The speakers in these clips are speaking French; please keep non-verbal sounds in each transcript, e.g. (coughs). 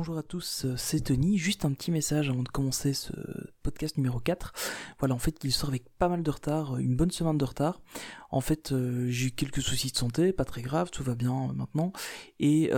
bonjour à tous, euh, c'est Tony. Juste un petit message avant de commencer ce podcast numéro 4. Voilà, en fait, il sort avec pas mal de retard, euh, une bonne semaine de retard. En fait, euh, j'ai eu quelques soucis de santé, pas très grave, tout va bien maintenant. Et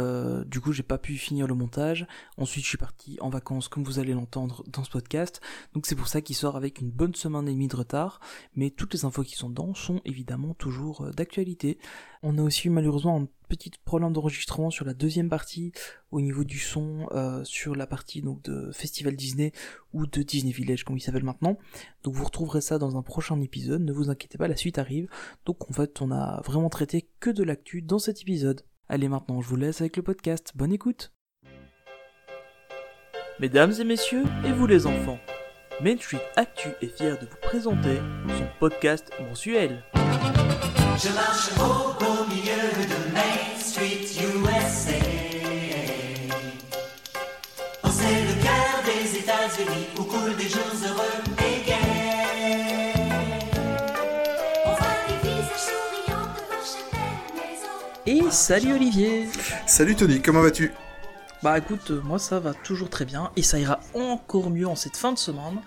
du coup, j'ai pas pu finir le montage. Ensuite, je suis parti en vacances, comme vous allez l'entendre dans ce podcast. Donc c'est pour ça qu'il sort avec une bonne semaine et demie de retard. Mais toutes les infos qui sont dedans sont évidemment toujours d'actualité. On a aussi eu malheureusement un petit problème d'enregistrement sur la deuxième partie au niveau du son euh, sur la partie donc de Festival Disney ou de Disney Village comme il s'appelle maintenant. Donc vous retrouverez ça dans un prochain épisode, ne vous inquiétez pas, la suite arrive. Donc en fait on a vraiment traité que de l'actu dans cet épisode. Allez maintenant je vous laisse avec le podcast, bonne écoute Mesdames et messieurs, et vous les enfants, Main Street Actu est fier de vous présenter son podcast mensuel. Salut Olivier Salut Tony, comment vas-tu? Bah écoute, euh, moi ça va toujours très bien et ça ira encore mieux en cette fin de semaine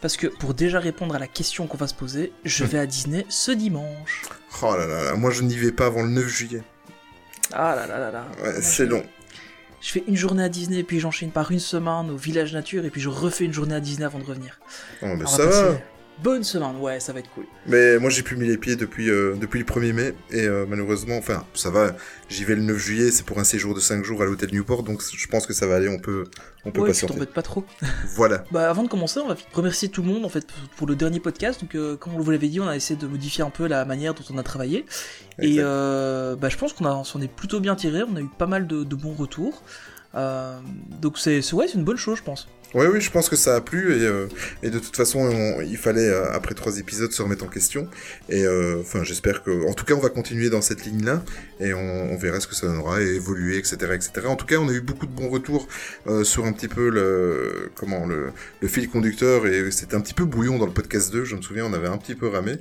parce que pour déjà répondre à la question qu'on va se poser, je vais à Disney ce dimanche. Oh là là, moi je n'y vais pas avant le 9 juillet. Ah là là là là. Ouais, c'est long. Je fais une journée à Disney, puis j'enchaîne par une semaine au village nature, et puis je refais une journée à Disney avant de revenir. Oh, mais ça va bonne semaine, ouais, ça va être cool. Mais moi j'ai plus mis les pieds depuis, euh, depuis le 1er mai, et euh, malheureusement, enfin, ça va, j'y vais le 9 juillet, c'est pour un séjour de 5 jours à l'hôtel Newport, donc je pense que ça va aller, on peut, on peut ouais, t'embêtes pas trop. (laughs) voilà. Bah avant de commencer, on va remercier tout le monde en fait pour le dernier podcast, donc euh, comme on vous l'avait dit, on a essayé de modifier un peu la manière dont on a travaillé, et bah je pense qu'on s'en est plutôt bien tiré, on a eu pas mal de, de bons retours. donc c'est ouais, c'est une bonne chose, je pense. Oui, oui, je pense que ça a plu et, euh, de toute façon, il fallait euh, après trois épisodes se remettre en question. Et euh, enfin, j'espère que, en tout cas, on va continuer dans cette ligne-là et on, verra ce que ça donnera et évoluer, etc., etc. En tout cas, on a eu beaucoup de bons retours sur un petit peu le comment le, fil conducteur et c'était un petit peu bouillon dans le podcast 2. Je me souviens, on avait un petit peu ramé.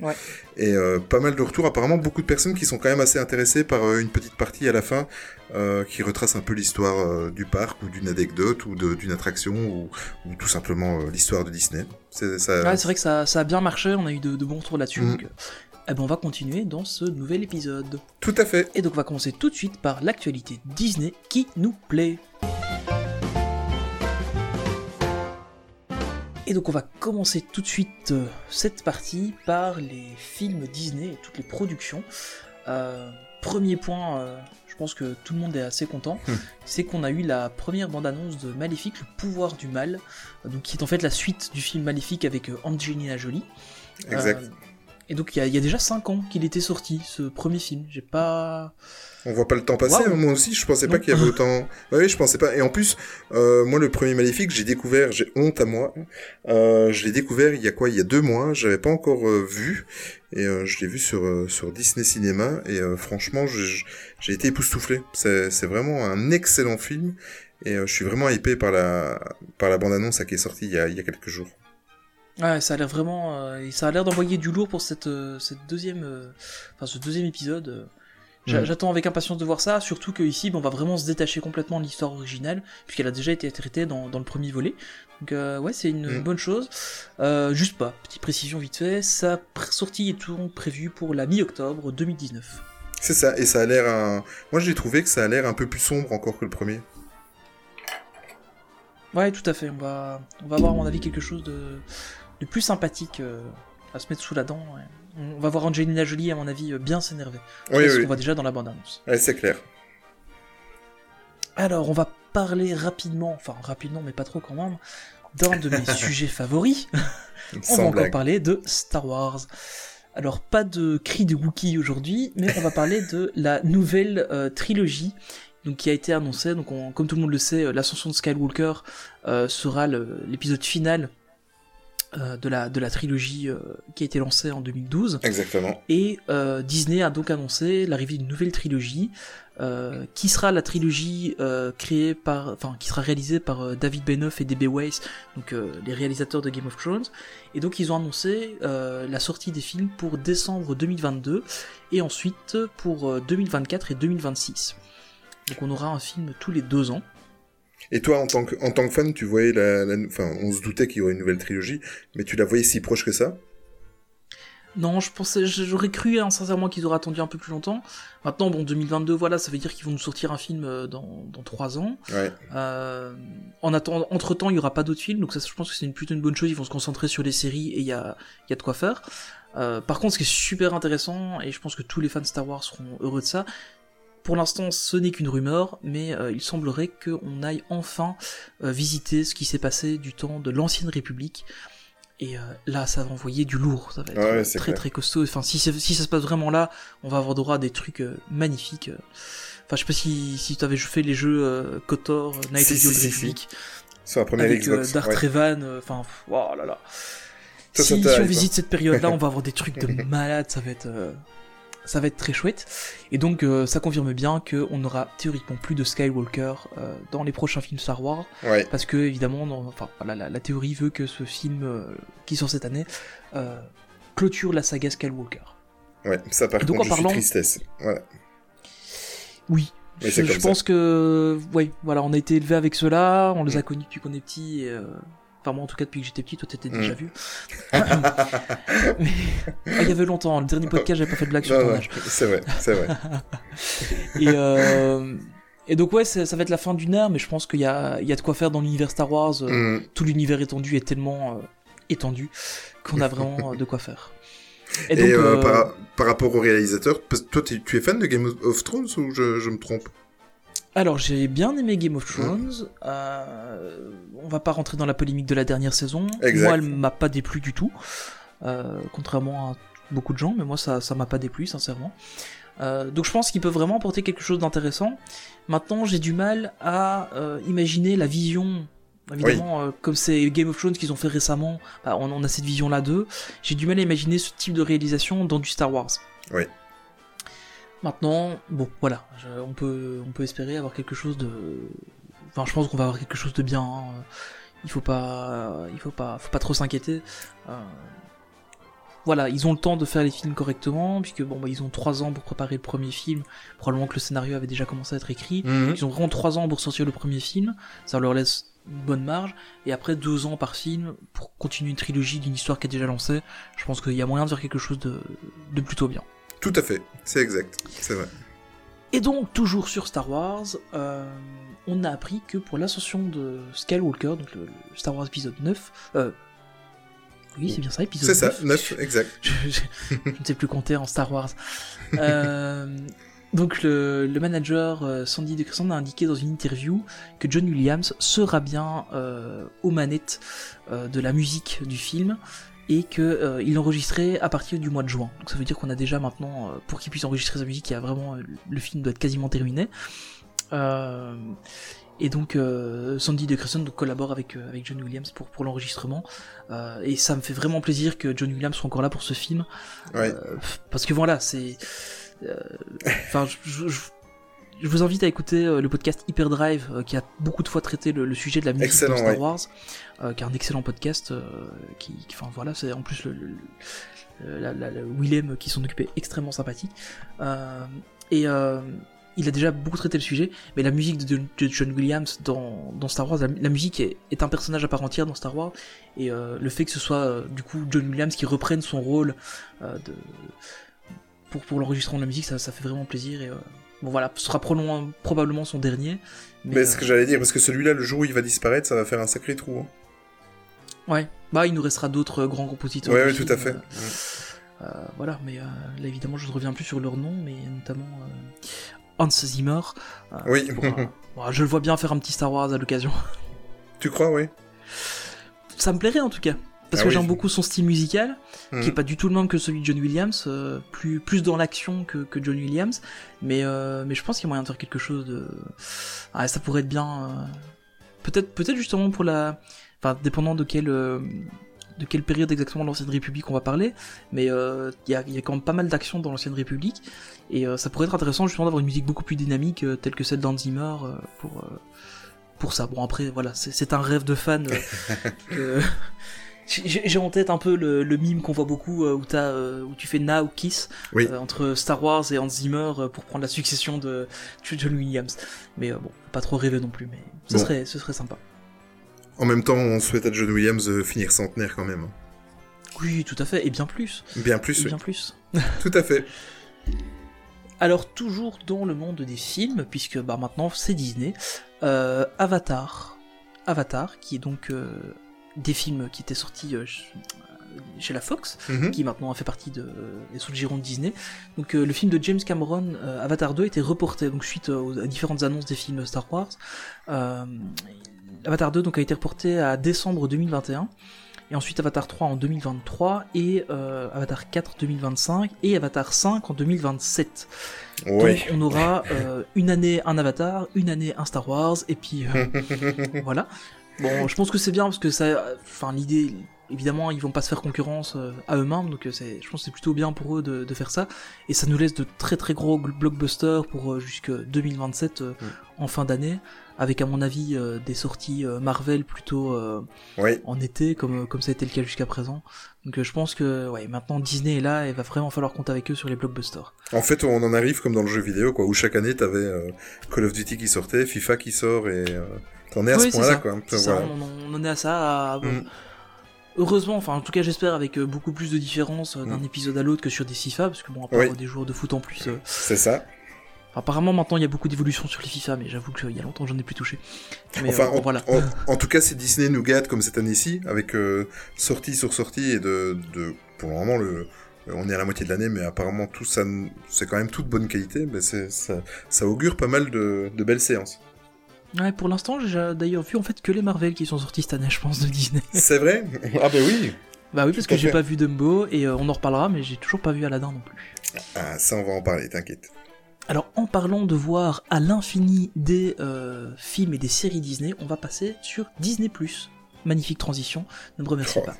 Et pas mal de retours. Apparemment, beaucoup de personnes qui sont quand même assez intéressées par une petite partie à la fin euh, qui retrace un peu l'histoire euh, du parc ou d'une anecdote ou d'une attraction ou, ou, tout simplement euh, l'histoire de Disney. C'est ça... ouais, vrai que ça, ça, a bien marché, on a eu de, de bons retours là-dessus. Mm. Donc, eh ben on va continuer dans ce nouvel épisode. Tout à fait. Et donc on va commencer tout de suite par l'actualité Disney qui nous plaît. Et donc on va commencer tout de suite euh, cette partie par les films Disney et toutes les productions. Euh, premier point, euh, je pense que tout le monde est assez content, hmm. c'est qu'on a eu la première bande-annonce de Maléfique, le pouvoir du mal, donc qui est en fait la suite du film Maléfique avec Angelina Jolie. Exact. Et donc il y, y, a déjà 5 ans qu'il était sorti, ce premier film. J'ai pas... On voit pas le temps passer, moi aussi, je pensais pas qu'il y avait autant. oui, je pensais pas. Et en plus, euh, moi, le premier Maléfique, j'ai découvert, j'ai honte à moi. Euh, je l'ai découvert il y a quoi? Il y a deux mois. J'avais pas encore euh, vu, et je l'ai vu sur sur Disney Cinéma. Et franchement, j'ai été époustouflé. C'est vraiment un excellent film, et je suis vraiment hypé par la par la bande annonce qui est sortie il y a il y a quelques jours. Ouais, ça a l'air vraiment, ça a l'air d'envoyer du lourd pour cette cette deuxième, enfin ce deuxième épisode. Mm. J'attends avec impatience de voir ça, surtout qu'ici, on va vraiment se détacher complètement de l'histoire originale, puisqu'elle a déjà été traitée dans, dans le premier volet. Donc euh, ouais, c'est une mm. bonne chose. Euh, juste pas, petite précision vite fait, sa sortie est toujours prévue pour la mi-octobre 2019. C'est ça, et ça a l'air un... Moi j'ai trouvé que ça a l'air un peu plus sombre encore que le premier. Ouais, tout à fait, on va, on va avoir à mon avis quelque chose de, de plus sympathique euh, à se mettre sous la dent. On va voir Angelina Jolie, à mon avis, bien s'énerver. Oui, ce oui. qu'on voit déjà dans la bande-annonce. Ouais, c'est clair. Alors, on va parler rapidement, enfin rapidement, mais pas trop quand même, d'un de mes (laughs) sujets favoris. on va encore parler de Star Wars. Alors, pas de cri de Wookie aujourd'hui, mais on va parler de la nouvelle euh, trilogie donc qui a été annoncée. Donc, on, comme tout le monde le sait, l'ascension de Skywalker euh, sera l'épisode final euh, de, la, de la trilogie euh, qui a été lancée en 2012. Exactement. Et euh, Disney a donc annoncé l'arrivée d'une nouvelle trilogie, qui sera la trilogie créée par, enfin, qui sera réalisée par David Benioff et D.B. Weiss, donc les réalisateurs de Game of Thrones. Et donc ils ont annoncé la sortie des films pour décembre 2022 et ensuite pour 2024 et 2026. Donc on aura un film tous les deux ans. Et toi, en tant que, en tant que fan, tu voyais la, enfin, on se doutait qu'il y aurait une nouvelle trilogie, mais tu la voyais si proche que ça? Non, je pensais, j'aurais cru hein, sincèrement qu'ils auraient attendu un peu plus longtemps. Maintenant, bon, 2022, voilà, ça veut dire qu'ils vont nous sortir un film euh, dans, dans 3 ans. Ouais. Euh, en attendant, entre temps, il y aura pas d'autres films, donc ça, je pense que c'est une plutôt une bonne chose. Ils vont se concentrer sur les séries et il y a, y a de quoi faire. Euh, par contre, ce qui est super intéressant, et je pense que tous les fans de Star Wars seront heureux de ça, pour l'instant, ce n'est qu'une rumeur, mais euh, il semblerait qu'on aille enfin euh, visiter ce qui s'est passé du temps de l'ancienne République. Et euh, là, ça va envoyer du lourd, ça va être très très costaud. Enfin, si, si ça se passe vraiment là, on va avoir droit à des trucs magnifiques. Enfin, je sais pas si, si tu avais fait les jeux KOTOR, Night of the Old Republic. C'est la première avec, Xbox. Darth Revan, enfin, oh là là. si, on visite cette période-là, (laughs) on va avoir des trucs de (laughs) malade, ça va être ça va être très chouette. Et donc euh, ça confirme bien qu'on aura théoriquement plus de Skywalker euh, dans les prochains films Star Wars. Parce que évidemment, enfin, la, théorie veut que ce film euh, qui sort cette année clôture la saga Skywalker. Ouais, ça par donc, contre, en parlant... tristesse. Voilà. Oui. Je, pense que, ouais, voilà, on a été élevé avec cela, on les a mm. connus depuis qu'on est petit. Et, Enfin, moi, en tout cas, depuis que j'étais petit, toi, t'étais déjà mm. vu. (laughs) Mais... Ah, il y avait longtemps, le dernier podcast, j'avais pas fait de blague sur ton âge. C'est vrai, c'est vrai. (laughs) et, euh... et donc, ouais, ça va être la fin d'une ère, mais je pense qu'il y a, il y a de quoi faire dans l'univers Star Wars. Mm. Tout l'univers étendu est tellement euh, étendu qu'on a vraiment euh, de quoi faire. Et, donc, euh, par, par, rapport au réalisateur, toi, tu es fan de Game of Thrones ou je, je me trompe? Alors j'ai bien aimé Game of Thrones. Euh, on va pas rentrer dans la polémique de la dernière saison. Moi, elle m'a pas déplu du tout, euh, contrairement à beaucoup de gens. Mais moi, ça, ça m'a pas déplu, sincèrement. Euh, donc je pense qu'il peut vraiment apporter quelque chose d'intéressant. Maintenant, j'ai du mal à imaginer la vision. Évidemment, comme c'est Game of Thrones qu'ils ont fait récemment, bah, on, on, a cette vision-là d'eux. J'ai du mal à imaginer ce type de réalisation dans du Star Wars. Oui. Maintenant, bon, voilà, on, peut, on peut espérer avoir quelque chose de. Enfin, je pense qu'on va avoir quelque chose de bien. Hein. Il faut pas, il faut pas, faut pas trop s'inquiéter. Euh, voilà, ils ont le temps de faire les films correctement, puisque bon, bah, ils ont trois ans pour préparer le premier film. Probablement que le scénario avait déjà commencé à être écrit. Mhm. Ils ont vraiment trois ans pour sortir le premier film. Ça leur laisse une bonne marge. Et après deux ans par film pour continuer une trilogie d'une histoire qui est déjà lancée. Je pense qu'il y a moyen de faire quelque chose de, de plutôt bien. Tout à fait, c'est exact, c'est vrai. Et donc, toujours sur Star Wars, euh, on a appris que pour l'ascension de Skywalker, donc le, Star Wars épisode 9, euh, oui, c'est bien ça, épisode 9. C'est ça, 9, exact. (laughs) je, ne sais plus compter en Star Wars. Euh, donc, le, manager Sandy DeCrescent a indiqué dans une interview que John Williams sera bien aux manettes de la musique du film et qu'il euh, l'enregistrait à partir du mois de juin. Donc ça veut dire qu'on a déjà maintenant, euh, pour qu'il puisse enregistrer sa musique, il y a vraiment, euh, le film doit être quasiment terminé. Euh, et donc Sandy DeCrescent collabore avec, avec John Williams pour, pour l'enregistrement. et ça me fait vraiment plaisir que John Williams soit encore là pour ce film. parce que voilà, c'est... Enfin, je, je vous invite à écouter euh, le podcast Hyperdrive euh, qui a beaucoup de fois traité le, sujet de la musique de Star Wars, euh, qui est un excellent podcast. qui, enfin voilà, c'est en plus le, Willem qui s'en occupait extrêmement sympathique. et il a déjà beaucoup traité le sujet, mais la musique de, John Williams dans, Star Wars, la, musique est, un personnage à part entière dans Star Wars, et le fait que ce soit du coup John Williams qui reprenne son rôle de, pour, pour l'enregistrement de la musique, ça, ça fait vraiment plaisir. Et, Bon voilà, ce sera probablement son dernier. Mais, ce que j'allais dire, parce que celui-là, le jour où il va disparaître, ça va faire un sacré trou. Hein. Ouais, bah il nous restera d'autres grands compositeurs. Ouais, tout à fait. Euh, euh, voilà, mais euh, là évidemment je ne reviens plus sur leur nom, mais notamment Hans Zimmer. oui. (laughs) je le vois bien faire un petit Star Wars à l'occasion. Tu crois, oui? Ça me plairait en tout cas parce ah que j'aime beaucoup son style musical, qui est mhm. pas du tout le même que celui de John Williams, euh, plus plus dans l'action que, que John Williams, mais euh, mais je pense qu'il y a moyen de faire quelque chose de, ah, ça pourrait être bien, euh, peut-être peut-être justement pour la, enfin dépendant de quelle de quelle période exactement de l'ancienne République on va parler, mais il y, a, y, a, quand même pas mal d'actions dans l'ancienne République, et ça pourrait être intéressant justement d'avoir une musique beaucoup plus dynamique, telle que celle d'Anzimmer Zimmer, pour, pour ça. Bon après, voilà, c'est un rêve de fan (laughs) (laughs) J'ai en tête un peu le, le mime qu'on voit beaucoup où, as, où tu fais Na ou Kiss entre Star Wars et Hans Zimmer pour prendre la succession de John Williams. Mais bon, pas trop rêver non plus, mais ce, serait, ce serait sympa. En même temps, on souhaite à John Williams de finir centenaire quand même. Hein. Oui, tout à fait, et bien plus. Bien plus, Bien plus. (laughs) (laughs) tout à fait. Alors, toujours dans le monde des films, puisque bah, maintenant c'est Disney, euh, Avatar. Avatar, qui est donc euh, des films qui étaient sortis euh, chez la Fox, mhm. qui maintenant fait partie de, sous le giron de Disney. Donc le film de James Cameron, Avatar 2, était reporté, donc suite aux, différentes annonces des films Star Wars. Avatar 2 donc, a été reporté à décembre 2021 et ensuite Avatar 3 en 2023, et euh, Avatar 4 2025, et Avatar 5 en 2027. Donc on aura euh, une année un Avatar, une année un Star Wars, et puis euh, (laughs) voilà. Bon, je pense que c'est bien parce que ça, enfin l'idée, évidemment, ils vont pas se faire concurrence à eux-mêmes, donc c'est, je pense que c'est plutôt bien pour eux de, de, faire ça, et ça nous laisse de très très gros blockbusters pour jusque 2027 mm. en fin d'année avec à mon avis euh, des sorties euh, Marvel plutôt euh, en été comme comme ça a été le cas jusqu'à présent. Donc je pense que ouais, maintenant Disney est là et va vraiment falloir compter avec eux sur les blockbusters. En fait, on en arrive comme dans le jeu vidéo quoi où chaque année t'avais Call of Duty qui sortait, FIFA qui sort et t'en es à ce point-là quoi. on, en est à ça. Mm. Heureusement, enfin en tout cas j'espère avec beaucoup plus de différence d'un mm. épisode à l'autre que sur des FIFA, parce que bon, à part des joueurs de foot en plus. C'est ça. Apparemment maintenant il y a beaucoup d'évolutions sur les FIFA, mais j'avoue qu'il y a longtemps j'en ai plus touché. enfin, euh, en, voilà. En, tout cas, c'est Disney nous gâte comme cette année-ci, avec euh, sortie sur sortie et de, de, pour le moment le, on est à la moitié de l'année, mais apparemment tout ça, c'est quand même toute bonne qualité. Mais ça, ça augure pas mal de, de belles séances. Ouais, pour l'instant, j'ai d'ailleurs vu en fait que les Marvel qui sont sortis cette année, je pense, de Disney. (laughs) C'est vrai? Ah bah oui Bah oui, parce que j'ai pas vu Dumbo, et euh, on en reparlera, mais j'ai toujours pas vu Aladdin non plus. Ah, ça on va en parler, t'inquiète. Alors en parlant de voir à l'infini des euh, films et des séries Disney, on va passer sur Disney ⁇ Magnifique transition, ne me remercie oh. pas.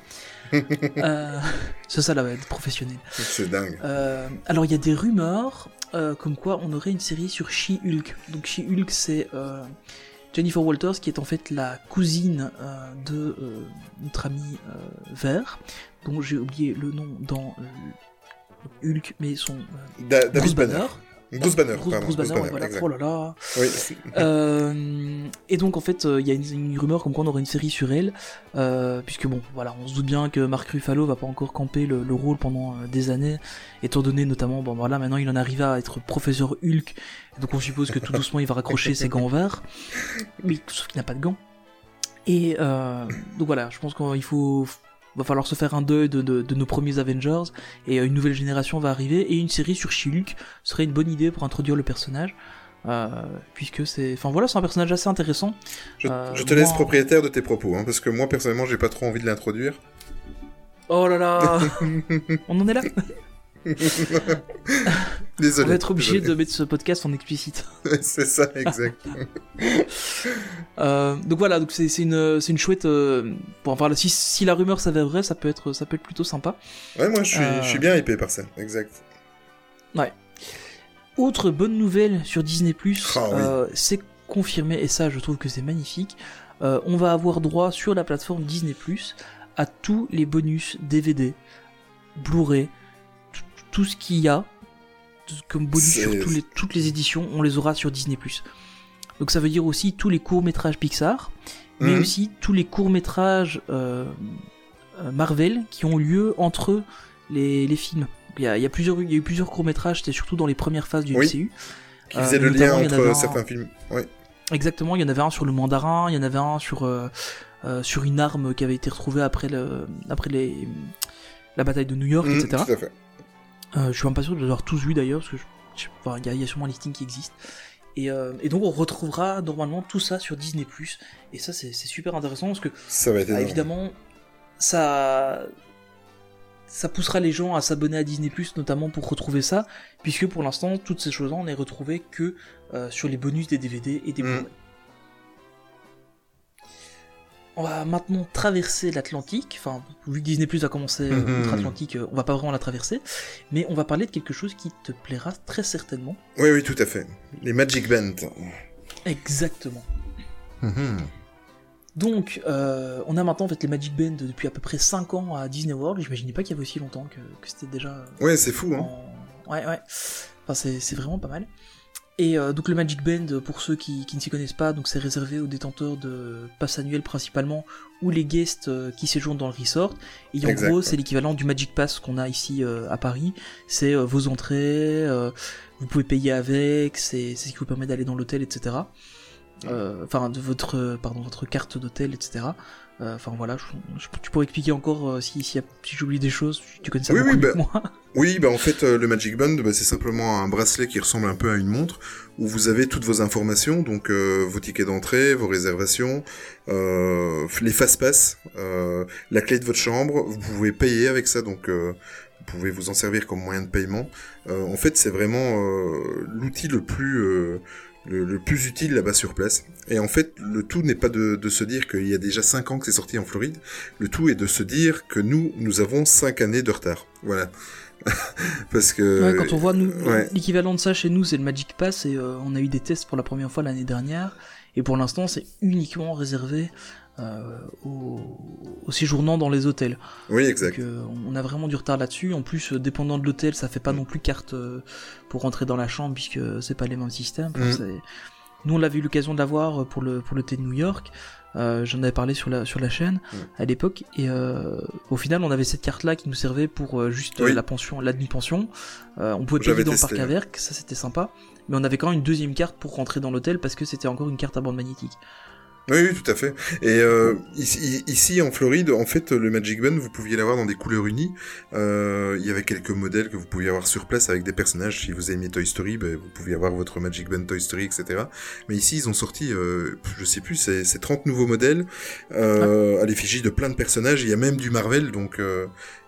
(laughs) euh, c'est ça là, être professionnel. C'est dingue. Euh, alors il y a des rumeurs euh, comme quoi on aurait une série sur She-Hulk. Donc She-Hulk c'est Jennifer Walters qui est en fait la cousine de notre ami Vert, dont j'ai oublié le nom dans Hulk, mais son... Bruce Banner. Bruce Banner, Bruce, Banner, voilà. Oh là là. Oui. (laughs) Euh, et donc en fait, euh, il y a une, rumeur comme quoi on aurait une série sur elle, euh, puisque bon, voilà, on se doute bien que Mark Ruffalo va pas encore camper le, rôle pendant des années, étant donné notamment, bon voilà, maintenant il en arrive à être professeur Hulk, donc on suppose que tout doucement il va raccrocher ses gants verts, (laughs) mais sauf qu'il n'a pas de gants. Et donc voilà, je pense qu'il faut va falloir se faire un deuil de, nos premiers Avengers et euh, une nouvelle génération va arriver et une série sur She-Hulk serait une bonne idée pour introduire le personnage. Euh, puisque c'est, enfin voilà, c'est un personnage assez intéressant. Je, euh, te laisse propriétaire de tes propos, hein, parce que moi personnellement, j'ai pas trop envie de l'introduire. Oh là là, (laughs) on en est là? (laughs) désolé. On va être obligé de mettre ce podcast en explicite. (laughs) c'est ça, exact. (laughs) Euh, donc voilà, donc c'est une, une chouette. Euh, enfin, si, si la rumeur s'avère vraie, ça peut être, ça peut être plutôt sympa. Ouais, moi je suis, je suis bien hypé par ça, exact. Ouais. Autre bonne nouvelle sur Disney euh, c'est confirmé et ça, je trouve que c'est magnifique. on va avoir droit sur la plateforme Disney à tous les bonus DVD, Blu-ray, tout ce qu'il y a comme bonus sur les, toutes les éditions, on les aura sur Disney+. Donc ça veut dire aussi tous les courts-métrages Pixar, mais mhm. aussi tous les courts-métrages euh, euh, Marvel qui ont lieu entre les, les films. Il y, a, il y a, plusieurs, il y a eu plusieurs courts-métrages, c'était surtout dans les premières phases du MCU. Qui faisaient le euh, lien entre certains films. Oui. Exactement, il y en avait un sur le mandarin, il y en avait un sur, sur une arme qui avait été retrouvée après, le, après les, la bataille de New York, mhm, etc. Tout à fait. Euh, je suis même pas sûr de l'avoir tous vu d'ailleurs, parce que il y, a sûrement un listing qui existe. Euh, et, donc on retrouvera normalement tout ça sur Disney+. Et ça c'est super intéressant parce que ça va être bah, évidemment ça ça poussera les gens à s'abonner à Disney+, notamment pour retrouver ça, puisque pour l'instant toutes ces choses-là on les retrouvait que euh, sur les bonus des DVD et des mm. On va maintenant traverser l'Atlantique. Enfin, vu que Disney Plus a commencé euh, mhm. l'Atlantique, euh, on va pas vraiment la traverser. Mais on va parler de quelque chose qui te plaira très certainement. Oui, oui, tout à fait. Les Magic Band. Exactement. Mhm. Donc, euh, on a maintenant en fait les Magic Band depuis à peu près 5 ans à Disney World. J'imaginais pas qu'il y avait aussi longtemps que, que c'était déjà. Ouais, c'est fou, hein. Ouais, ouais. Enfin, c'est vraiment pas mal. Et euh, donc le Magic Band, pour ceux qui, qui ne s'y connaissent pas, donc c'est réservé aux détenteurs de passes annuelles principalement, ou les guests euh, qui séjournent dans le resort. Et en gros, c'est l'équivalent du Magic Pass qu'on a ici euh, à Paris. C'est vos entrées, vous pouvez payer avec, c'est ce qui vous permet d'aller dans l'hôtel, etc. Enfin, de votre, pardon, votre carte d'hôtel, etc. Euh, enfin voilà, tu pourrais expliquer encore euh, si, si, si j'oublie des choses, tu connais ça oui, oui, bah, moi. (laughs) Oui, bah en fait, euh, le Magic Band, bah, c'est simplement un bracelet qui ressemble un peu à une montre, où vous avez toutes vos informations, donc vos tickets d'entrée, vos réservations, les fast-pass, la clé de votre chambre, vous pouvez payer avec ça, donc vous pouvez vous en servir comme moyen de paiement. en fait, c'est vraiment l'outil le plus le, plus utile là-bas sur place. Et en fait, le tout n'est pas de, de, se dire qu'il y a déjà 5 ans que c'est sorti en Floride. Le tout est de se dire que nous, nous avons 5 années de retard. Voilà. (laughs) Parce que. Ouais, quand on voit nous, l'équivalent de ça chez nous, c'est le Magic Pass et euh, on a eu des tests pour la première fois l'année dernière. Et pour l'instant, c'est uniquement réservé euh, aux, séjournants dans les hôtels. Oui, exact. Donc, euh, on a vraiment du retard là-dessus. En plus, euh, dépendant de l'hôtel, ça fait pas non plus carte pour rentrer dans la chambre puisque c'est pas les mêmes systèmes. Mm. Nous, on avait eu l'occasion de l'avoir pour le pour l'hôtel de New York. J'en avais parlé sur la sur la chaîne mm. à l'époque et au final, on avait cette carte-là qui nous servait pour juste la pension, la demi-pension. on pouvait payer dans le parc à Verc, ça c'était sympa. Mais on avait quand même une deuxième carte pour rentrer dans l'hôtel parce que c'était encore une carte à bande magnétique. Oui, tout à fait. Et euh, ici, ici, en Floride, en fait, le Magic Band, vous pouviez l'avoir dans des couleurs unies. Euh, il y avait quelques modèles que vous pouviez avoir sur place avec des personnages. Si vous aimiez Toy Story, ben, vous pouviez avoir votre Magic Band Toy Story, etc. Mais ici, ils ont sorti, euh, je sais plus, c'est 30 nouveaux modèles euh, à l'effigie de plein de personnages. Il y a même du Marvel, donc euh,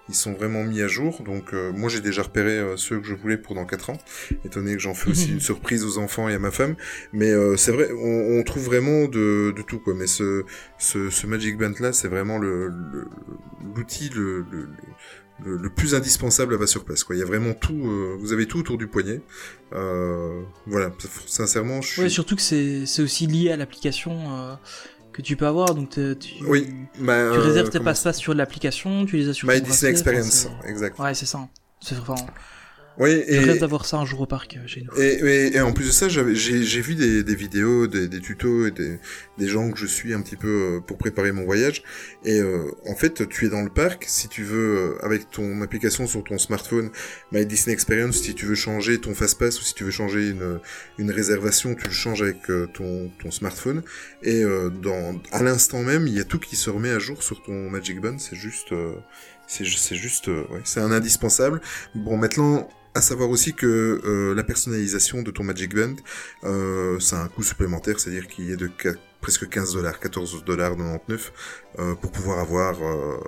ils sont vraiment mis à jour. Donc euh, moi j'ai déjà repéré euh, ceux que je voulais pour dans 4 ans, étant donné que j'en fais aussi (laughs) une surprise aux enfants et à ma femme. Mais euh, c'est vrai, on, on, trouve vraiment de, de, tout quoi. Mais ce, ce, ce Magic Band là, c'est vraiment le l'outil le, le, le, plus indispensable à bas sur place. Quoi. Il y a vraiment tout, vous avez tout autour du poignet. voilà, sincèrement, je suis... Ouais, surtout que c'est aussi lié à l'application que tu peux avoir. Donc tu, oui, bah, tu réserves tes passe-passe sur l'application, tu les as sur My Disney Experience, exact. Ouais, c'est ça. C'est vraiment. Oui, et... Je rêve d'avoir ça un jour au parc euh, chez nous. Et, et, en plus de ça, j'ai vu des, des vidéos, des, des, tutos et des, des gens que je suis un petit peu euh, pour préparer mon voyage. Et euh, en fait, tu es dans le parc, si tu veux, avec ton application sur ton smartphone, My Disney Experience, si tu veux changer ton Fastpass ou si tu veux changer une, une réservation, tu le changes avec ton, ton smartphone. Et dans, à l'instant même, il y a tout qui se remet à jour sur ton Magic Band. C'est juste... c'est juste, ouais, c'est un indispensable. Bon, maintenant, à savoir aussi que euh, la personnalisation de ton Magic Band, euh, ça a un coût supplémentaire, c'est-à-dire qu'il est de presque 15 dollars, 14 dollars 99, euh, pour pouvoir avoir euh,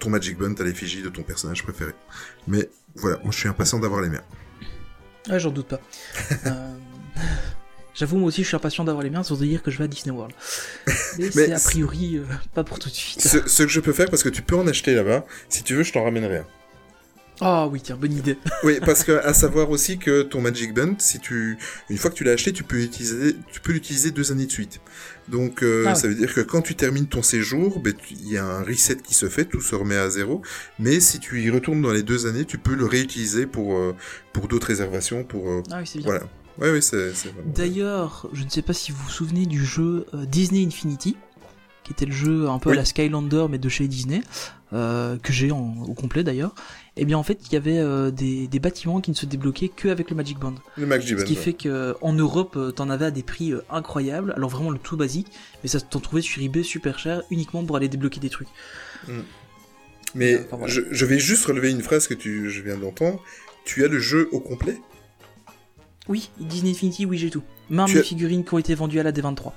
ton Magic Band à l'effigie de ton personnage préféré. Mais voilà, moi je suis impatient d'avoir les miens. Ah, j'en doute pas. (laughs) J'avoue, moi aussi, je suis impatient d'avoir les miens, sans dire que je vais à Disney World. Mais, c'est a priori pas pour tout de suite. Ce, ce, que je peux faire, parce que tu peux en acheter là-bas, si tu veux, je t'en ramènerai un. Ah oui, tiens, bonne idée. (laughs) oui, parce que à savoir aussi que ton Magic Band, si tu une fois que tu l'as acheté, tu peux l'utiliser, tu peux l'utiliser deux années de suite. Donc euh, ah ça veut dire que quand tu termines ton séjour, ben, il y a un reset qui se fait, tout se remet à zéro. Mais si tu y retournes dans les deux années, tu peux le réutiliser pour euh, pour d'autres réservations, pour euh, ah oui, c'est bien. voilà. Oui, oui, c'est. D'ailleurs, je ne sais pas si vous vous souvenez du jeu Disney Infinity qui était le jeu un peu à la Skylander mais de chez Disney, euh, que j'ai au complet d'ailleurs. Et eh bien en fait il y avait euh, des, des, bâtiments qui ne se débloquaient que avec le Magic Band. Le Magic Band. Ce qui fait que en Europe euh, t'en avais à des prix incroyables, alors vraiment le tout basique, mais ça t'en trouvait sur eBay super cher uniquement pour aller débloquer des trucs. Hmm. Mais je, je, vais juste relever une phrase que tu, je viens d'entendre. Tu as le jeu au complet? Oui, Disney Infinity, oui j'ai tout. Même les figurines qui ont été vendues à la D23.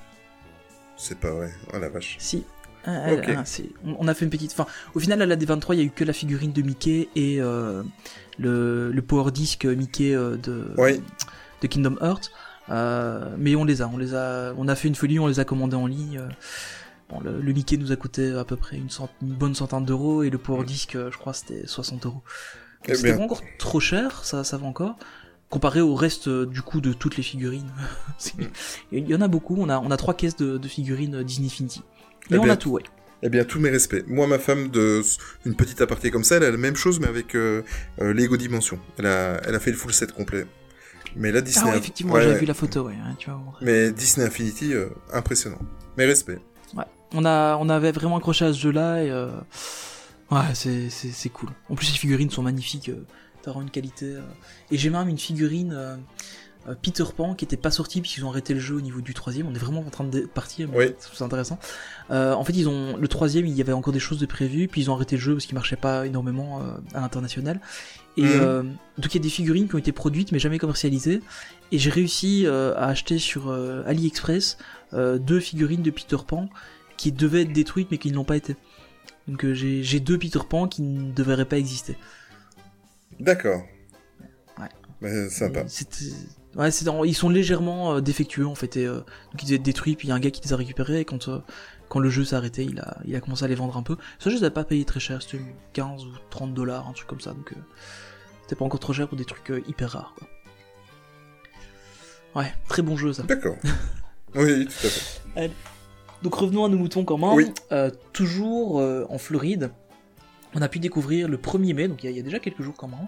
C'est pas vrai. Oh la vache. Si. Ah, ah, on a fait une petite. Enfin, au final, à la D23, il y a eu que la figurine de Mickey et euh, le, le, power disc Mickey euh, de, de Kingdom Hearts. Euh, mais on les a, on les a, on a fait une folie, on les a commandés en ligne. Bon, le, Mickey nous a coûté à peu près une, une bonne centaine d'euros et le power disc, je crois, c'était 60 euros. Eh c'était pas encore trop cher, ça, ça va encore. Comparé au reste du coup de toutes les figurines. (laughs) Il y en a beaucoup. On a on a trois caisses de, figurines Disney Infinity. Et eh on a tout, ouais. Eh bien, tous mes respects. Moi, ma femme, de une petite aparté comme ça, elle a la même chose, mais avec Lego Dimension. Elle a, elle a fait le full set complet. Mais là, Disney. Ah ouais, effectivement, j'avais vu la photo, ouais. tu vois, mais Disney Infinity, impressionnant. Mes respects. Ouais. On, a, on avait vraiment accroché à ce jeu-là et. Ouais, c'est cool. En plus, les figurines sont magnifiques. Euh, une qualité. Euh. Et j'ai même une figurine euh, Peter Pan qui était pas sortie puisqu'ils ont arrêté le jeu au niveau du troisième. On est vraiment en train de partir, oui. c'est intéressant. en fait, ils ont le troisième, il y avait encore des choses de prévues, puis ils ont arrêté le jeu parce qu'il marchait pas énormément à l'international. Et mhm. donc il y a des figurines qui ont été produites mais jamais commercialisées. Et j'ai réussi à acheter sur AliExpress deux figurines de Peter Pan qui devaient être détruites mais qui ne l'ont pas été. Donc euh, j'ai deux Peter Pan qui ne devraient pas exister. D'accord. Ouais. Mais sympa. Ouais, ils sont légèrement euh, défectueux en fait. Et, euh, donc ils devaient être détruits, puis il y a un gars qui les a récupérés. Et quand, quand le jeu s'est arrêté, il a, il a commencé à les vendre un peu. Ça, je les avais pas payé très cher, c'était 15 ou 30 dollars, un truc comme ça. Donc c'était pas encore trop cher pour des trucs hyper rares. Quoi. Ouais, très bon jeu ça. D'accord. (laughs) oui, tout à fait. Allez. Donc revenons à nos moutons quand même. Euh, toujours euh, en Floride, on a pu découvrir le 1er mai, donc il y, a déjà quelques jours quand même,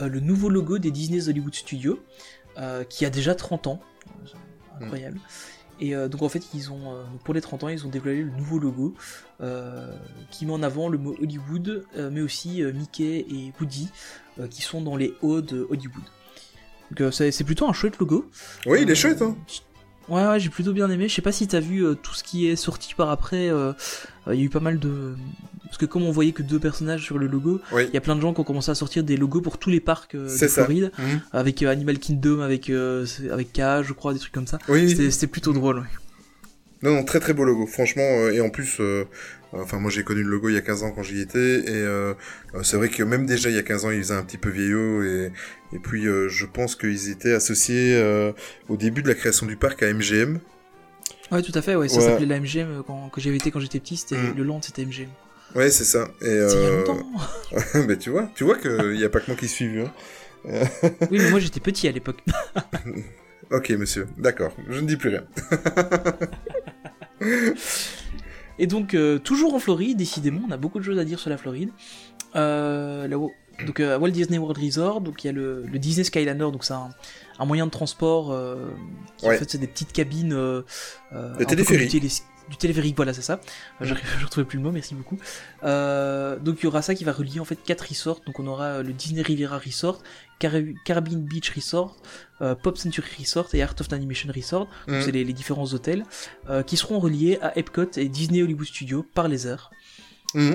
euh, le nouveau logo des Disney's Hollywood Studios, qui a déjà 30 ans. Incroyable. Et donc en fait, ils ont, pour les 30 ans, ils ont développé le nouveau logo qui met en avant le mot Hollywood, mais aussi Mickey et Woody, qui sont dans les hauts de Hollywood. Donc c'est plutôt un chouette logo. Oui, il est chouette. Hein. Ouais, ouais, j'ai plutôt bien aimé. Je sais pas si t'as vu euh, tout ce qui est sorti par après. Euh, euh, il y a eu pas mal de. Parce que comme on voyait que deux personnages sur le logo, il y a plein de gens qui ont commencé à sortir des logos pour tous les parcs de Floride, mhm. avec Animal Kingdom, avec avec Cage, je crois, des trucs comme ça. Oui, c'était plutôt drôle. Non, non, très très beau logo, franchement. et en plus, Enfin, moi j'ai connu le logo il y a 15 ans quand j'y étais, et euh, euh, c'est vrai que même déjà il y a 15 ans, ils faisaient un petit peu vieillot, et, et puis euh, je pense qu'ils étaient associés au début de la création du parc à MGM. Ouais, tout à fait, ouais, ça s'appelait la MGM quand, j'avais été quand j'étais petit, c'était mm. le land, c'était MGM. Ouais, c'est ça. Et euh... il y a longtemps. (laughs) mais tu vois, tu vois qu'il n'y a pas que moi qui suis vu. Hein. oui, mais moi j'étais petit à l'époque. (laughs) ok, monsieur, d'accord, je ne dis plus rien. (laughs) Et donc, euh, toujours en Floride, décidément, on a beaucoup de choses à dire sur la Floride. Euh, donc, euh, Walt Disney World Resort, donc il y a le, Disney Skyliner, donc c'est un, moyen de transport qui en fait c'est des petites cabines. le téléphérique du téléphérique, voilà, c'est ça. Euh, je, ne retrouvais plus le mot, merci beaucoup. Euh, donc il y aura ça qui va relier en fait quatre resorts. Donc on aura euh, le Disney Riviera Resort, Caribbean Beach Resort, Pop Century Resort et Art of Animation Resort. Donc mm. c'est les, différents hôtels qui seront reliés à Epcot et Disney Hollywood Studios par les heures. Mm.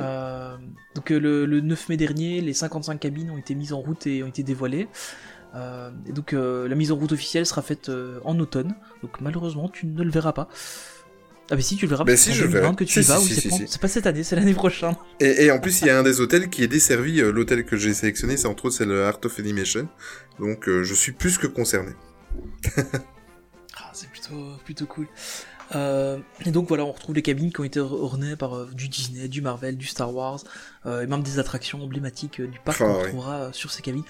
donc le, 9 mai dernier, les 55 cabines ont été mises en route et ont été dévoilées. et donc la mise en route officielle sera faite en automne. Donc malheureusement tu ne le verras pas. Ah mais si tu le verras, si je verrai. que tu vas, c'est pas cette année, c'est l'année prochaine. (laughs) Et, en plus il y a un des hôtels qui est desservi, euh, l'hôtel que j'ai sélectionné, c'est entre autres c'est le Art of Animation, donc euh, je suis plus que concerné. ah, c'est plutôt plutôt cool. Euh, et donc voilà, on retrouve les cabines qui ont été ornées par du Disney, du Marvel, du Star Wars, et même des attractions emblématiques du parc ah, qu'on retrouvera sur ces cabines.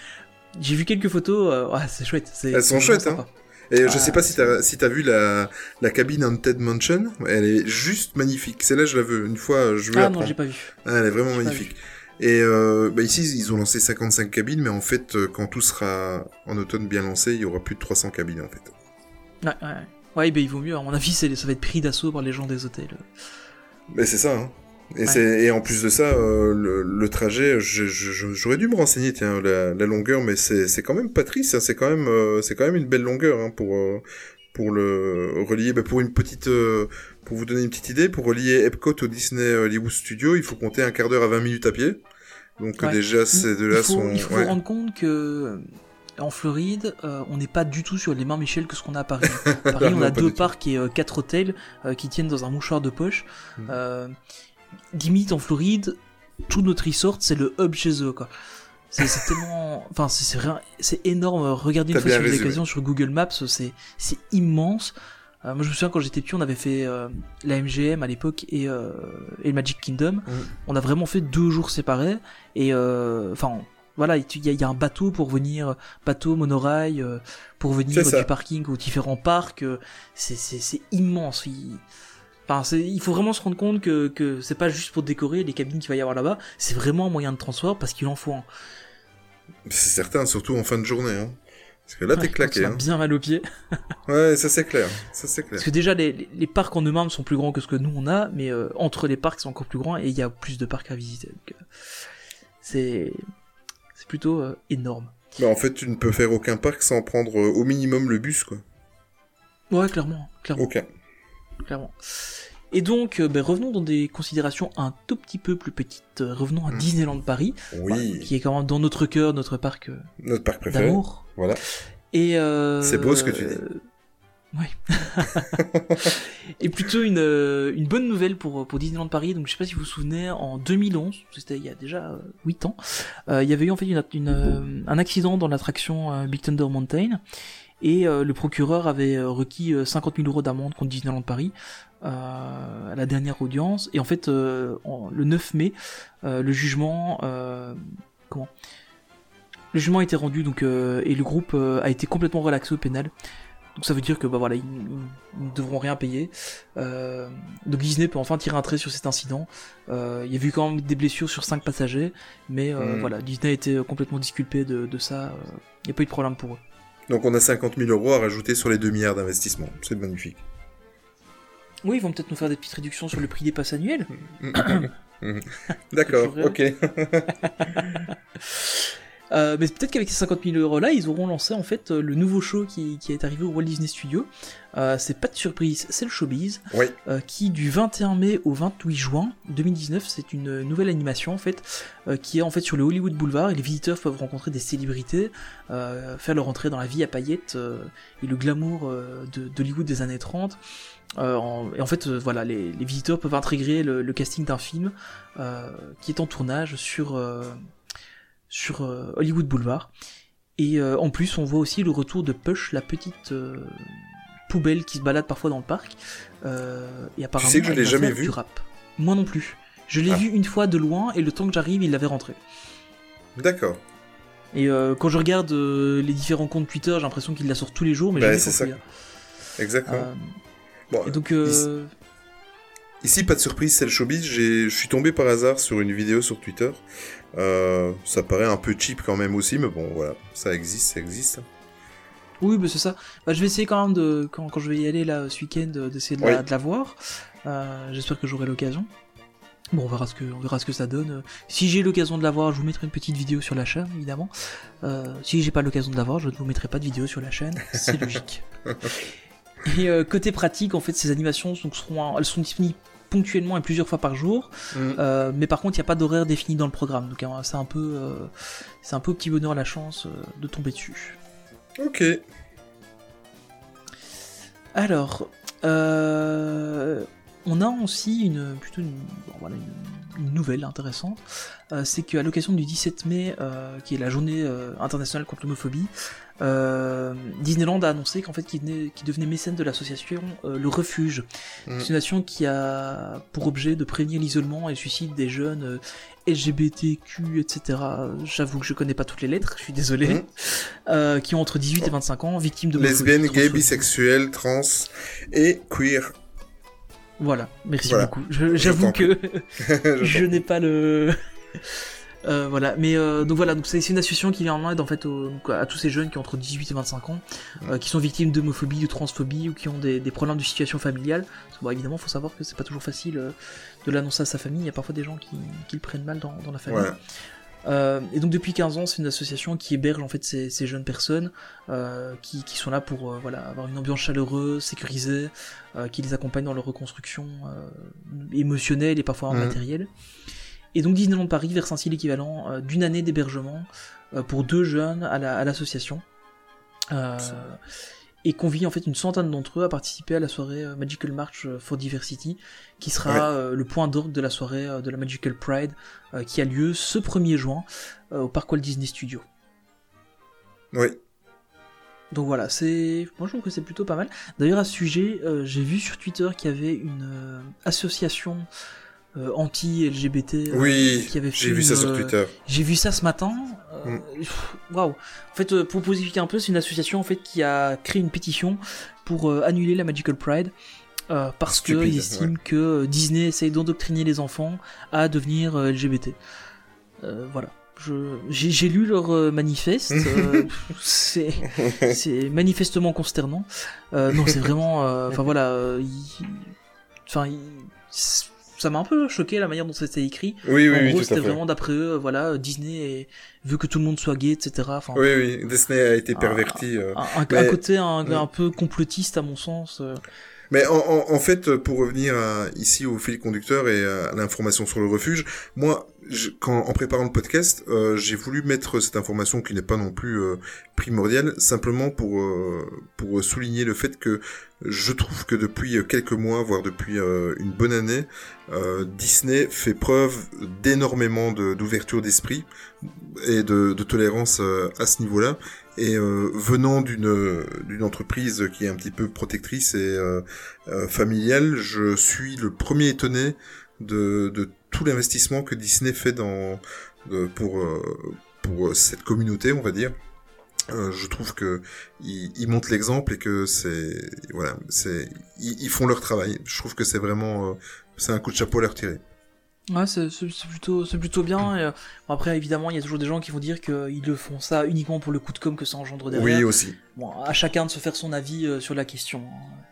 J'ai vu quelques photos, ouais, c'est chouette. Elles sont chouettes, hein. Et je sais pas si t'as si as vu la, la cabine Haunted Mansion, elle est juste magnifique. Celle-là, je la veux. Une fois, je veux Ah non, j'ai pas vu. Ah, elle est vraiment magnifique. Et euh, bah ici, ils ont lancé 55 cabines, mais en fait, euh, quand tout sera en automne bien lancé, il y aura plus de 300 cabines en fait. Ouais, ouais. Ouais, bah, il vaut mieux. À mon avis, ça va être pris d'assaut par les gens des hôtels. Mais c'est ça, hein. Et, et en plus de ça, euh, le, trajet, j'aurais dû me renseigner, tiens, la, longueur, mais c'est quand même pas triste, hein, c'est quand même euh, c'est quand même une belle longueur hein, pour euh, pour le relier, bah, pour une petite, pour vous donner une petite idée, pour relier Epcot au Disney Hollywood Studio, il faut compter un quart d'heure à 20 minutes à pied. Donc déjà ces deux-là sont. Il faut se rendre compte que en Floride, on n'est pas du tout sur les mêmes échelles que ce qu'on a à Paris. (laughs) Paris, on a deux parcs et quatre hôtels qui tiennent dans un mouchoir de poche. Hmm limite en Floride, tout notre resort, c'est le hub chez eux, quoi. C'est tellement, enfin, c'est c'est énorme. Regardez une fois sur l'occasion sur Google Maps, c'est c'est immense. Euh, moi, je me souviens quand j'étais petit, on avait fait euh, la MGM à l'époque et, euh, et Magic Kingdom. On a vraiment fait deux jours séparés et enfin voilà, il y, a un bateau pour venir, bateau, monorail, pour venir du parking aux différents parcs. c'est immense. Il... Enfin, il faut vraiment se rendre compte que, que c'est pas juste pour décorer les cabines qu'il va y avoir là-bas, c'est vraiment un moyen de transport parce qu'il en faut un. C'est certain, surtout en fin de journée. Hein. Parce que là, t'es claqué. Hein. bien mal aux pieds. (laughs) ouais, ça c'est clair. Ça c'est clair. Parce que déjà, les, les, parcs en eux-mêmes sont plus grands que ce que nous on a, mais euh, entre les parcs, c'est encore plus grand et il y a plus de parcs à visiter. Euh, c'est c'est plutôt euh, énorme. Bah, en fait, tu ne peux faire aucun parc sans prendre au minimum le bus, quoi. Ouais, clairement. clairement. Aucun. Clairement. Et donc, ben, revenons dans des considérations un tout petit peu plus petites. Revenons à hmm. Disneyland Paris, oui. qui est quand même dans notre cœur, notre parc, notre parc préféré. d'amour. Voilà. Et euh, c'est beau ce que tu dis. Ouais. (laughs) et plutôt une, euh, une bonne nouvelle pour, pour Disneyland Paris. Donc je sais pas si vous vous souvenez, en 2011, c'était il y a déjà 8 ans, euh, il y avait eu en fait une, une, un accident dans l'attraction Big Thunder Mountain. Et le procureur avait requis 50 000 euros d'amende contre Disneyland Paris à la dernière audience. Et en fait, le 9 mai, le jugement, comment? Le jugement a été rendu donc euh, et le groupe euh, a été complètement relaxé au pénal. Donc ça veut dire que bah voilà, ils, ne devront rien payer. Euh, donc Disney peut enfin tirer un trait sur cet incident. il y a eu quand même des blessures sur 5 passagers, mais hmm. voilà, Disney a été complètement disculpé de, ça. Il n'y a pas eu de problème pour eux. Donc on a 50 000 euros à rajouter sur les 2 milliards d'investissement. C'est magnifique. Oui, ils vont peut-être nous faire des petites réductions sur le prix des passes annuelles. (coughs) D'accord, (coughs) ok. (laughs) Euh, mais peut-être qu'avec ces 50 000 euros là, ils auront lancé en fait euh, le nouveau show qui, est arrivé au Walt Disney Studio. Euh, c'est pas de surprise, c'est le Showbiz, qui du 21 mai au 28 juin 2019, c'est une nouvelle animation en fait, qui est en fait sur le Hollywood Boulevard et les visiteurs peuvent rencontrer des célébrités, faire leur entrée dans la vie à paillettes et le glamour d'Hollywood des années 30. et en fait, voilà, les, visiteurs peuvent intégrer le casting d'un film qui est en tournage sur sur euh, Hollywood Boulevard. Et euh, en plus, on voit aussi le retour de Push, la petite euh, poubelle qui se balade parfois dans le parc. et apparemment, tu sais que je l'ai jamais vu. rap. Moi non plus. Je l'ai ah. vu une fois de loin et le temps que j'arrive, il l'avait rentré. D'accord. Et quand je regarde les différents comptes Twitter, j'ai l'impression qu'il la sort tous les jours, mais bah, c'est ça. Exactement. bon, et donc, ici, pas de surprise, c'est le showbiz. Je suis tombé par hasard sur une vidéo sur Twitter euh, ça paraît un peu cheap quand même aussi, mais bon, voilà, ça existe, ça existe. Oui, mais c'est ça. Bah, je vais essayer quand même de, quand, quand je vais y aller là ce week-end, d'essayer de, la, voir. Euh, j'espère que j'aurai l'occasion. Bon, on verra ce que, on verra ce que ça donne. Si j'ai l'occasion de la voir, je vous mettrai une petite vidéo sur la chaîne, évidemment. Euh, si j'ai pas l'occasion de la voir, je ne vous mettrai pas de vidéo sur la chaîne. C'est (laughs) logique. Et côté pratique, en fait, ces animations seront, elles sont disponibles ponctuellement et plusieurs fois par jour. Mm. Euh, mais par contre, il n'y a pas d'horaire défini dans le programme. Donc hein, c'est un peu, euh, c'est un peu petit bonheur la chance euh, de tomber dessus. Ok. Alors, on a aussi une plutôt une, une nouvelle intéressante. c'est qu'à l'occasion du 17 mai, qui est la journée internationale contre l'homophobie, euh, Disneyland a annoncé qu'en fait qu'il devenait mécène de l'association euh, Le Refuge, mm. une association qui a pour objet de prévenir l'isolement et le suicide des jeunes euh, LGBTQ, etc. J'avoue que je connais pas toutes les lettres, je suis désolé, mm. qui ont entre 18 et 25 ans, victimes de lesbiennes, gays, bisexuels, trans et queer. Voilà, merci beaucoup. J'avoue que (laughs) (laughs) je n'ai pas le euh, voilà, mais euh, donc voilà, donc c'est une association qui vient en aide en fait à tous ces jeunes qui ont entre 18 et 25 ans, euh, qui sont victimes d'homophobie, de transphobie ou qui ont des, problèmes de situation familiale. Bon, évidemment, faut savoir que c'est pas toujours facile de l'annoncer à sa famille. Il y a parfois des gens qui, le prennent mal dans, la famille. et donc depuis 15 ans, c'est une association qui héberge en fait ces, jeunes personnes qui, sont là pour voilà avoir une ambiance chaleureuse, sécurisée, qui les accompagne dans leur reconstruction émotionnelle et parfois mmh. matérielle. Et donc Disneyland Paris verse ainsi l'équivalent euh, d'une année d'hébergement euh, pour deux jeunes à l'association. Euh, et convie en fait une centaine d'entre eux à participer à la soirée Magical March for Diversity, qui sera le point d'ordre de la soirée de la Magical Pride, qui a lieu ce 1er juin au Parc Walt Disney Studio. Oui. Donc voilà, c'est, moi je trouve que c'est plutôt pas mal. D'ailleurs à ce sujet, j'ai vu sur Twitter qu'il y avait une association euh, anti-LGBT. Euh, oui, j'ai vu ça sur Twitter. J'ai vu ça ce matin. waouh. En fait, pour vous expliquer un peu, c'est une association en fait qui a créé une pétition pour annuler la Magical Pride. parce qu'ils estiment que Disney essaye d'endoctriner les enfants à devenir LGBT. voilà j'ai lu leur euh, manifeste. Euh, (laughs) c'est manifestement consternant. Euh, non, c'est vraiment. Enfin voilà. Enfin, ça m'a un peu choqué la manière dont c'était écrit. Oui, oui, en gros, c'était vraiment d'après eux, voilà, Disney veut que tout le monde soit gay, etc. Enfin, oui, oui, Disney a été perverti. Un, côté un, un, peu complotiste à mon sens. Mais en, en, fait, pour revenir ici au fil conducteur et à l'information sur le refuge, moi, quand, en préparant le podcast, euh, j'ai voulu mettre cette information qui n'est pas non plus euh, primordiale, simplement pour euh, pour souligner le fait que je trouve que depuis quelques mois, voire depuis une bonne année, Disney fait preuve d'énormément d'ouverture d'esprit et de, de tolérance à ce niveau-là. Et venant d'une d'une entreprise qui est un petit peu protectrice et familiale, je suis le premier étonné de, de tout l'investissement que Disney fait dans pour euh, pour cette communauté, on va dire. Euh, je trouve que ils, montrent l'exemple et que c'est voilà, c'est ils, font leur travail. Je trouve que c'est vraiment euh, c'est un coup de chapeau à leur tirer. Ouais, c'est plutôt, c'est plutôt bien. Et, après, évidemment, il y a toujours des gens qui vont dire qu'ils le font ça uniquement pour le coup de com que ça engendre derrière. Oui, aussi. Bon, à chacun de se faire son avis sur la question. Hein.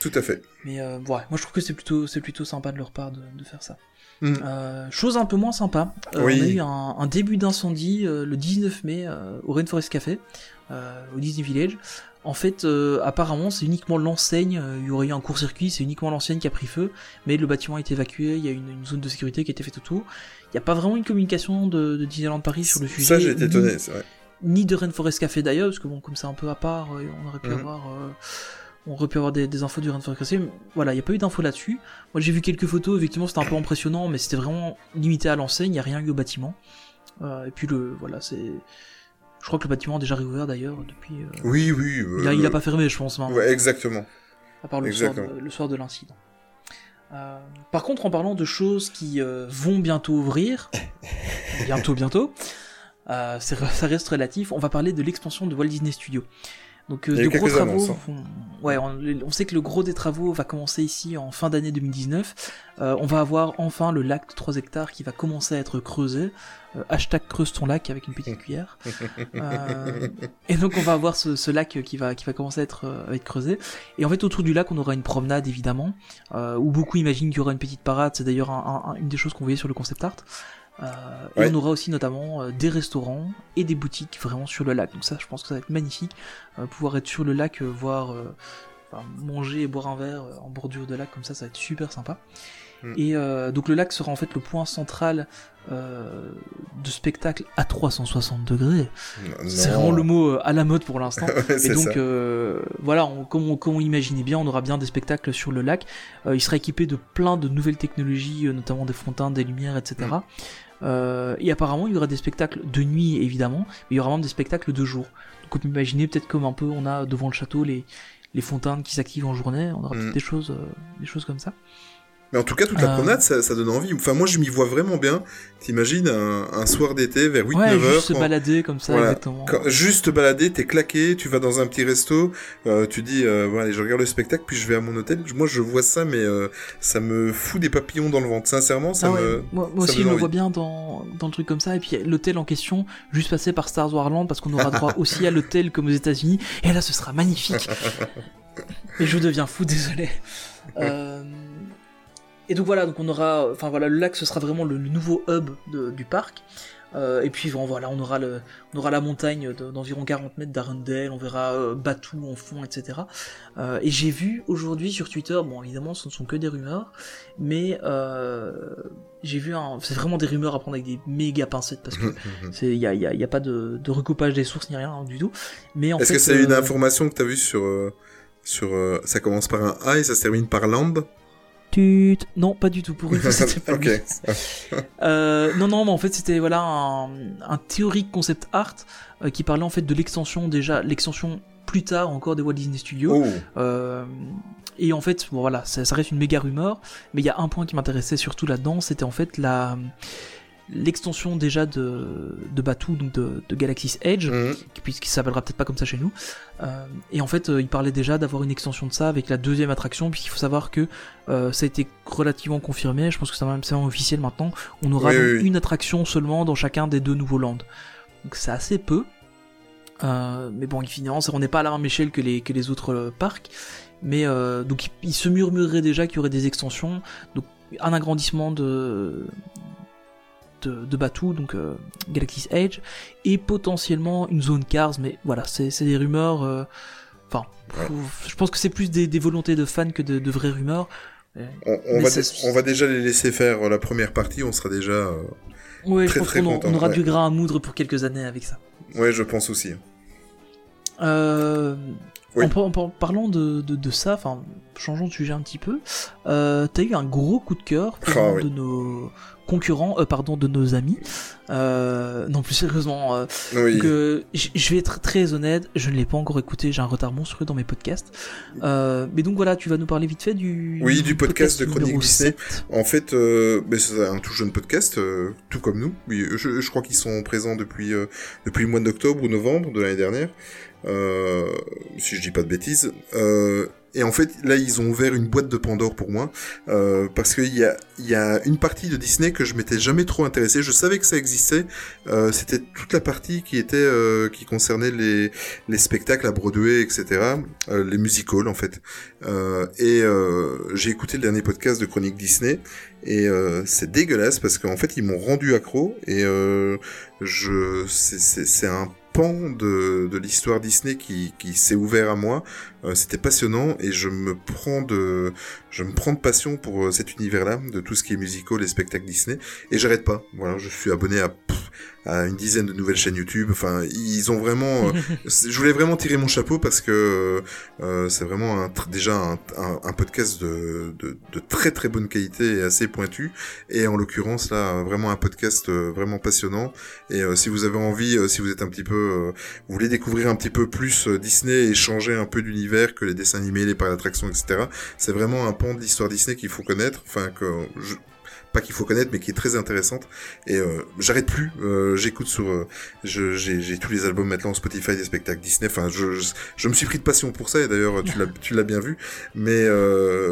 Tout à fait. Mais ouais, moi je trouve que c'est plutôt, c'est plutôt sympa de leur part de, de faire ça. Mm. Euh, chose un peu moins sympa, euh, on a eu un, début d'incendie euh, le 19 mai au Rainforest Café, au Disney Village. En fait, apparemment, c'est uniquement l'enseigne, il y aurait eu un court-circuit, c'est uniquement l'enseigne qui a pris feu, mais le bâtiment a été évacué, il y a une, une zone de sécurité qui a été faite autour. Il n'y a pas vraiment une communication de, de Disneyland Paris sur le sujet. Ça, j'ai été étonné, c'est vrai. Ni de Rainforest Café d'ailleurs, parce que bon, comme c'est un peu à part, on aurait pu mm. avoir on aurait pu avoir des, infos du Rainforest Voilà, il n'y a pas eu d'infos là-dessus. Moi j'ai vu quelques photos, effectivement c'était un peu impressionnant, mais c'était vraiment limité à l'enseigne, il n'y a rien eu au bâtiment. Euh, et puis le voilà, c'est. Je crois que le bâtiment a déjà réouvert d'ailleurs depuis. Euh, oui, oui. il, a, il, a, pas fermé, je pense. Ouais, exactement. À part le soir de, le soir de l'incident. Euh, par contre, en parlant de choses qui vont bientôt ouvrir, bientôt, bientôt, ça reste relatif, on va parler de l'expansion de Walt Disney Studios. Donc euh, de gros travaux. Hein. Ouais, on, sait que le gros des travaux va commencer ici en fin d'année 2019. Euh, on va avoir enfin le lac de 3 hectares qui va commencer à être creusé. Euh, hashtag creuse ton lac avec une petite (laughs) cuillère. (laughs) et donc on va avoir ce, lac qui va qui va commencer à être, à être creusé. Et en fait autour du lac on aura une promenade évidemment où beaucoup imaginent qu'il y aura une petite parade. C'est d'ailleurs une des choses qu'on voyait sur le concept art. Euh, et on aura aussi notamment euh, des restaurants et des boutiques vraiment sur le lac. Donc ça, je pense que ça va être magnifique. Euh, pouvoir être sur le lac, voir, manger et boire un verre en bordure de lac comme ça, ça va être super sympa. Mm. Et donc le lac sera en fait le point central de spectacle à 360 degrés. C'est vraiment le mot à la mode pour l'instant. (laughs) et donc voilà, comme, on, comme, on, imaginait bien, on aura bien des spectacles sur le lac. il sera équipé de plein de nouvelles technologies, notamment des fontaines, des lumières, etc. Euh, et apparemment, il y aura des spectacles de nuit, évidemment, mais il y aura vraiment des spectacles de jour. Donc, on peut imaginer peut-être comme un peu, on a devant le château les, les fontaines qui s'activent en journée, on aura peut-être mm. des choses, euh, des choses comme ça. Mais en tout cas, toute la euh. promenade, ça, ça, donne envie. Enfin, moi, je m'y vois vraiment bien. T'imagines un, un soir d'été vers 8-9 heures. Juste se balader comme ça, exactement. juste te balader, t'es claqué, tu vas dans un petit resto, euh, tu dis, euh, bon, allez, je regarde le spectacle, puis je vais à mon hôtel. Moi, je vois ça, mais euh, ça me fout des papillons dans le ventre. Sincèrement, ça ah me. Moi, aussi, je me vois bien dans, dans le truc comme ça. Et puis, l'hôtel en question, juste passer par Star Wars Land, parce qu'on aura droit (laughs) aussi à l'hôtel comme aux États-Unis. Et là, ce sera magnifique. (laughs) et je deviens fou, désolé. Euh. Et donc voilà, donc on aura, enfin voilà, le lac ce sera vraiment le, nouveau hub du parc. Euh, et puis bon, voilà, on aura le, on aura la montagne d'environ 40 mètres d'Arundel, on verra euh, Batou en fond, etc. Euh, et j'ai vu aujourd'hui sur Twitter, bon évidemment ce ne sont que des rumeurs, mais j'ai vu c'est vraiment des rumeurs à prendre avec des méga pincettes parce que (laughs) il y a, y, a, y a, pas de, de, recoupage des sources ni rien hein, du tout. Mais Est-ce que c'est une information que tu as vue sur, sur, ça commence par un A et ça se termine par Non, pas du tout. Pour une fois, (laughs) c'était pas euh, non, non, mais en fait, c'était voilà un, un théorique concept art euh, qui parlait en fait de l'extension déjà, l'extension plus tard encore des Walt Disney Studios. Oh. Euh, et en fait, bon voilà, ça, reste une méga rumeur, mais il y a un point qui m'intéressait surtout là-dedans, c'était en fait la l'extension déjà de, de Batuu, donc de, de Galaxy's Edge, qui, puisqu'il s'appellera peut-être pas comme ça chez nous. Euh, et en fait, euh, il parlait déjà d'avoir une extension de ça avec la deuxième attraction, puisqu'il faut savoir que euh, ça a été relativement confirmé. Je pense que c'est même officiel maintenant. On aura Oui, donc oui, oui. une attraction seulement dans chacun des deux nouveaux lands. Donc c'est assez peu. Mais bon, c'est- on n'est pas à la même échelle que les, que les autres parcs. Mais donc il, il se murmurerait déjà qu'il y aurait des extensions. Donc un agrandissement de de, de Batuu, donc euh, Galaxy's Edge, et potentiellement une zone Cars, mais voilà, c'est des rumeurs. euh, Enfin, Ouais. je pense que c'est plus des, des volontés de fans que de, de vraies rumeurs. On, on va on va déjà les laisser faire euh, la première partie, on sera déjà... euh, Ouais, Très, je pense très qu'on en- content, on aura ouais. du gras à moudre pour quelques années avec ça. Ouais, je pense aussi. Euh, Oui. en, par- en par- parlant de, de, de ça, enfin, changeons de sujet un petit peu, euh, t'as eu un gros coup de cœur pour Ah un oui. de nos concurrents, euh, pardon, de nos amis. Euh, non, plus sérieusement, euh, Oui. je vais être très honnête, je ne l'ai pas encore écouté, j'ai un retard monstrueux dans mes podcasts. Mais donc voilà, tu vas nous parler vite fait du... Oui, du podcast de Chronique Disney. 7. En fait, ben, c'est un tout jeune podcast, tout comme nous. Oui, je, je crois qu'ils sont présents depuis depuis le mois d'octobre ou novembre de l'année dernière, si je dis pas de bêtises. Euh, et en fait, là, ils ont ouvert une boîte de Pandore pour moi, euh, parce qu'il y a, y a une partie de Disney que je m'étais jamais trop intéressé. Je savais que ça existait. Euh, C'était toute la partie qui était, euh, qui concernait les, les spectacles à Broadway, etc. euh, les musicals, en fait. Euh, et euh, j'ai écouté le dernier podcast de Chronique Disney, et c'est dégueulasse parce qu'en fait, ils m'ont rendu accro, et je, c'est un pan de, de l'histoire Disney qui, qui s'est ouvert à moi. Euh, C'était passionnant et je me prends de je me prends de passion pour euh, cet univers-là, de tout ce qui est musical et spectacle Disney. Et j'arrête pas. Voilà, je suis abonné à, pff, à une dizaine de nouvelles chaînes YouTube. Enfin, ils ont vraiment. euh, (laughs) je voulais vraiment tirer mon chapeau parce que euh, c'est vraiment un, déjà un, un, un podcast de, de, de très très bonne qualité et assez pointu. Et en l'occurrence là, vraiment un podcast euh, vraiment passionnant. Et euh, si vous avez envie, euh, si vous êtes un petit peu, euh, vous voulez découvrir un petit peu plus euh, Disney et changer un peu d'univers que les dessins animés, les parcs d'attractions, etc. C'est vraiment un pan de l'histoire Disney qu'il faut connaître. Enfin que pas qu'il faut connaître, mais qui est très intéressante. Et euh, j'arrête plus. Euh, J'écoute sur, euh, j'ai tous les albums maintenant Spotify des spectacles Disney. Enfin, je, je, je me suis pris de passion pour ça. Et d'ailleurs, tu l'as, bien vu. Mais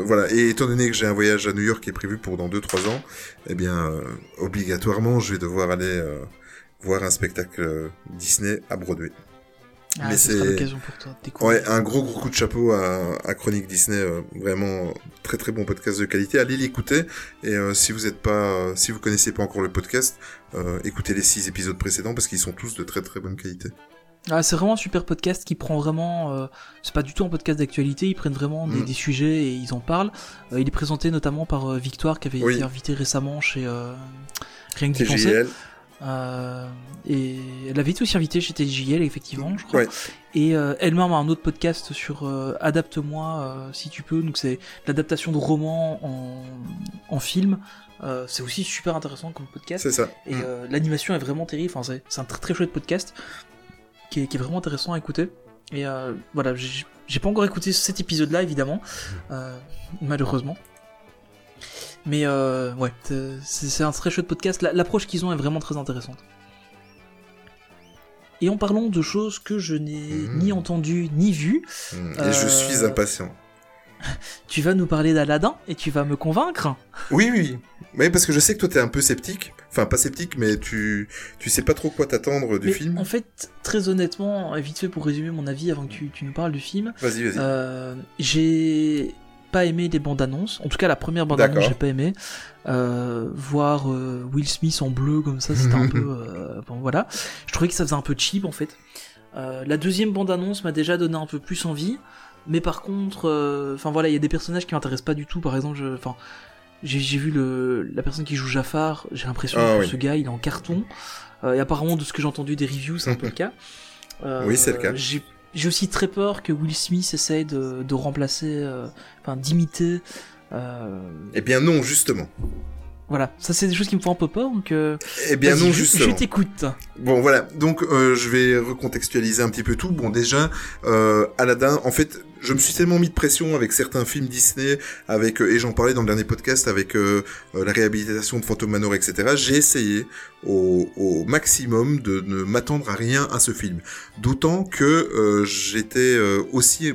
voilà. Et étant donné que j'ai un voyage à New York qui est prévu pour dans 2-3 ans, eh bien, obligatoirement, je vais devoir aller voir un spectacle Disney à Broadway. Ah, mais c'est- l'occasion pour toi de. Ouais, un gros gros coup de chapeau à, à Chronique Disney, euh, vraiment très très bon podcast de qualité. Allez l'écouter et euh, si vous êtes pas, euh, si vous connaissez pas encore le podcast, écoutez les six épisodes précédents parce qu'ils sont tous de très très bonne qualité. Ah, c'est vraiment un super podcast qui prend vraiment. euh, c'est pas du tout un podcast d'actualité, ils prennent vraiment des, Mm. des sujets et ils en parlent. Euh, il est présenté notamment par euh, Victoire qui avait Oui. été invitée récemment chez Rien que d'y penser. Euh, et elle avait été aussi invitée chez TJL, effectivement, je crois. Ouais. Et euh, elle-même a un autre podcast sur euh, Adapte-moi si tu peux. Donc c'est l'adaptation de romans en, en film. C'est aussi super intéressant comme podcast. c'est ça. Et Mm. l'animation est vraiment terrible. Enfin, c'est, un très très chouette podcast qui est, qui est vraiment intéressant à écouter. Et voilà, j'ai, pas encore écouté cet épisode-là, évidemment, euh, malheureusement. Mais euh, ouais, c'est, un très chouette podcast. La- l'approche qu'ils ont est vraiment très intéressante. Et en parlant de choses que je n'ai Mhm. ni entendues ni vues, Mm. Et euh, je suis impatient. (laughs) tu vas nous parler d'Aladin et tu vas me convaincre. Oui oui. Oui parce que je sais que toi t'es un peu sceptique. Enfin pas sceptique mais tu tu sais pas trop quoi t'attendre du Mais film. En fait, très honnêtement, vite fait pour résumer mon avis avant que tu, tu nous parles du film, Vas-y vas-y. Euh, j'ai pas aimé les bandes annonces. En tout cas, la première bande annonce, j'ai pas aimé. Euh, voir euh, Will Smith en bleu comme ça, c'était un (laughs) peu. euh, bon, voilà. Je trouvais que ça faisait un peu cheap en fait. Euh, la deuxième bande annonce m'a déjà donné un peu plus envie. Mais par contre, euh, enfin voilà, il y a des personnages qui m'intéressent pas du tout. Par exemple, je- enfin, j'ai j'ai vu le, la personne qui joue Jafar. J'ai l'impression Ah que oui. ce gars, il est en carton. Euh, et apparemment, de ce que j'ai entendu des reviews, c'est un peu le (laughs) cas. Euh, Oui, c'est le cas. J'ai aussi très peur que Will Smith essaye de, de remplacer, euh, enfin d'imiter. euh, Eh bien non justement. Voilà, ça c'est des choses qui me font un peu peur, donc. Euh, eh bien non, justement. Je t'écoute. Bon voilà, donc euh, je vais recontextualiser un petit peu tout. Bon déjà, euh, Aladdin, en fait, je me suis tellement mis de pression avec certains films Disney, avec et j'en parlais dans le dernier podcast avec la réhabilitation de Phantom Manor, etc. J'ai essayé au, au, maximum de ne m'attendre à rien à ce film. D'autant que j'étais aussi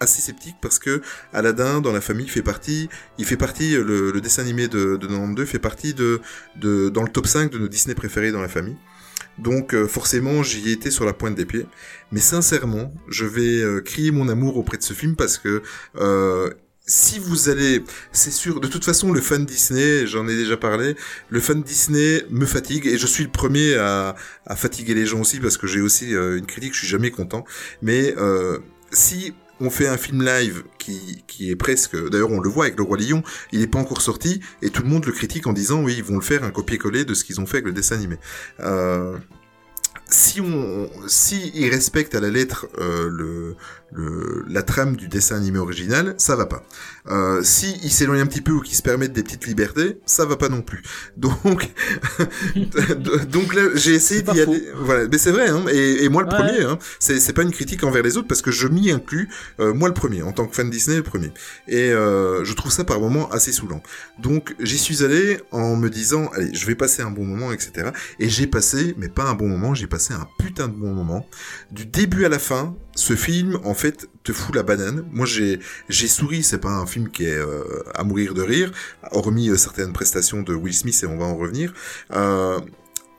assez sceptique parce que Aladdin dans la famille fait partie, il fait partie le, dessin animé de, de 92 fait partie de, de dans le top 5 de nos Disney préférés dans la famille. Donc euh, forcément j'y ai été sur la pointe des pieds. Mais sincèrement, je vais euh, crier mon amour auprès de ce film parce que euh, si vous allez, c'est sûr, de toute façon, le fan Disney, j'en ai déjà parlé, le fan Disney me fatigue et je suis le premier à, à fatiguer les gens aussi parce que j'ai aussi une critique, je suis jamais content. Mais si on fait un film live qui, qui est presque, d'ailleurs on le voit avec le roi lion, il n'est pas encore sorti et tout le monde le critique en disant oui ils vont le faire un copier-coller de ce qu'ils ont fait avec le dessin animé. Euh, si on, si ils respectent à la lettre euh, le, le, la trame du dessin animé original, ça va pas. Euh, si il s'éloigne un petit peu ou qu'il se permettent des petites libertés, ça va pas non plus. (laughs) Donc, (laughs) donc là, j'ai essayé d'y aller. Voilà, mais c'est vrai. Hein, et, et, moi le premier. Hein, c'est c'est pas une critique envers les autres parce que je m'y inclus. Euh, moi le premier, en tant que fan Disney, le premier. Et euh, je trouve ça par moments assez saoulant. Donc j'y suis allé en me disant, allez, je vais passer un bon moment, etc. Et j'ai passé, mais pas un bon moment, j'ai passé un putain de bon moment. Du début à la fin, ce film, en fait, te fout la banane. Moi, j'ai j'ai souri. C'est pas un film qui est euh, à mourir de rire, hormis euh, certaines prestations de Will Smith et on va en revenir. Euh,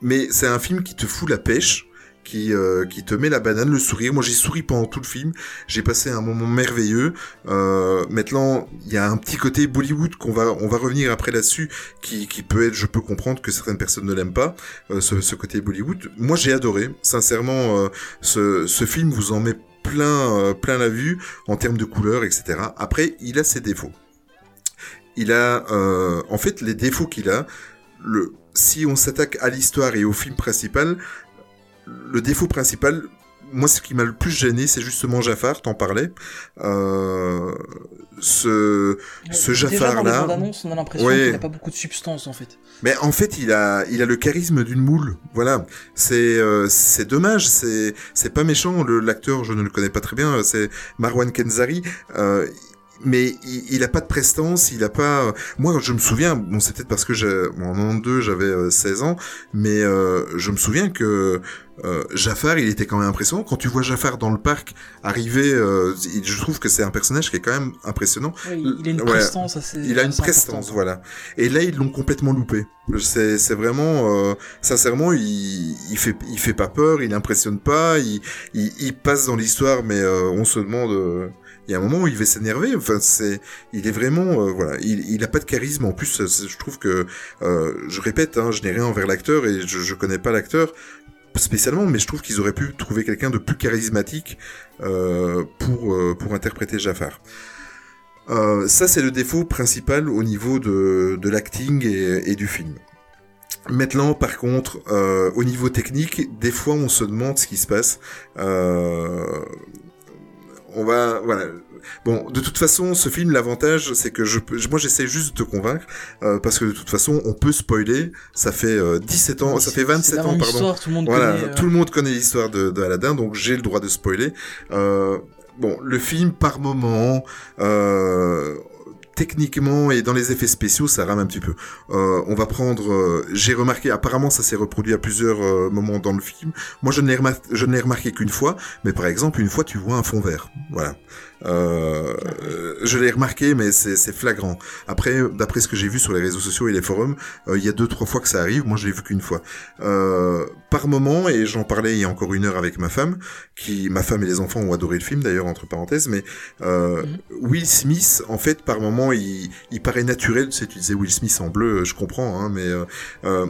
mais c'est un film qui te fout la pêche qui, euh, qui te met la banane, le sourire. Moi, j'ai souri pendant tout le film. J'ai passé un moment merveilleux. Euh, maintenant, il y a un petit côté Bollywood qu'on va, on va revenir après là-dessus, qui, peut être, je peux comprendre que certaines personnes ne l'aiment pas, euh, ce, côté Bollywood. Moi, j'ai adoré. Sincèrement, ce, film vous en met plein, plein la vue en termes de couleurs, etc. Après, il a ses défauts. Il a, en fait, les défauts qu'il a. Si on s'attaque à l'histoire et au film principal, le défaut principal, moi, ce qui m'a le plus gêné, c'est justement Jafar, t'en parlais. Euh, ce, ce Jafar-là. On a l'impression qu'il n'a pas beaucoup de substance, en fait. Mais en fait, il a, il a le charisme d'une moule. Voilà. C'est, euh, c'est dommage. C'est, c'est pas méchant. L'acteur, je ne le connais pas très bien. C'est Marwan Kenzari. Euh, mais il, a pas de prestance, il a pas. Moi, je me souviens, bon, c'est peut-être parce que j'ai, en 92, j'avais 16 ans, mais euh, je me souviens que euh, Jafar, il était quand même impressionnant. Quand tu vois Jafar dans le parc arriver, euh, je trouve que c'est un personnage qui est quand même impressionnant. il a une prestance assez. Il a une prestance, voilà. Et là, ils l'ont complètement loupé. C'est, c'est vraiment, euh, sincèrement, il, il fait, il fait pas peur, il impressionne pas, il, il, il passe dans l'histoire, mais euh, on se demande. Euh, il y a un moment où il va s'énerver. Enfin, c'est, il est vraiment, voilà, il, a pas de charisme. En plus, je trouve que, je répète, hein, je n'ai rien envers l'acteur et je, je connais pas l'acteur spécialement, mais je trouve qu'ils auraient pu trouver quelqu'un de plus charismatique euh, pour, euh, pour interpréter Jafar. Euh, ça, c'est le défaut principal au niveau de, de l'acting et, du film. Maintenant, par contre, euh, au niveau technique, des fois, on se demande ce qui se passe. Euh, on va, voilà, Bon, de toute façon, ce film, l'avantage, c'est que je, moi, j'essaie juste de te convaincre, euh, parce que de toute façon, on peut spoiler. Ça fait euh, 17 ans, ça fait 27 ans, pardon. Tout le monde voilà, connaît, euh... tout le monde connaît l'histoire de, de, Aladdin, donc j'ai le droit de spoiler. Euh, bon, le film, par moment, euh, techniquement et dans les effets spéciaux, ça rame un petit peu. Euh, on va prendre, euh, j'ai remarqué, apparemment ça s'est reproduit à plusieurs euh, moments dans le film. Moi, je ne remarqué qu'une fois, mais par exemple, une fois, tu vois un fond vert. Voilà. Euh, je l'ai remarqué, mais c'est flagrant. Après, d'après ce que j'ai vu sur les réseaux sociaux et les forums, euh, il y a deux trois fois que ça arrive. Moi, je l'ai vu qu'une fois. Euh, par moment, et j'en parlais il y a encore une heure avec ma femme, qui, ma femme et les enfants ont adoré le film d'ailleurs entre parenthèses, mais euh, mm -hmm. Will Smith, en fait, par moment, il, il paraît naturel. Tu sais, tu disais Will Smith en bleu, je comprends, hein, mais euh,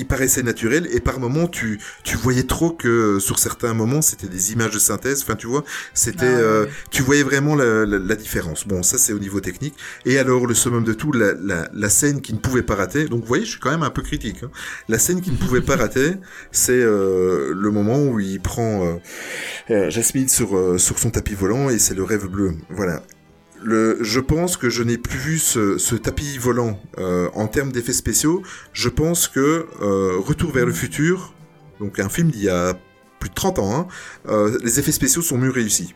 il paraissait naturel et par moments tu tu voyais trop que sur certains moments c'était des images de synthèse. Enfin tu vois c'était ah, euh, tu voyais vraiment la, la, la différence. Bon ça c'est au niveau technique. Et alors le summum de tout la, la, la, scène qui ne pouvait pas rater donc vous voyez je suis quand même un peu critique hein. la scène qui ne pouvait pas rater c'est euh, le moment où il prend euh, Jasmine sur sur son tapis volant et c'est le rêve bleu. Voilà le, je pense que je n'ai plus vu ce, ce tapis volant euh, en termes d'effets spéciaux. Je pense que euh, Retour vers le futur, donc un film d'il y a plus de 30 ans, hein, euh, les effets spéciaux sont mieux réussis.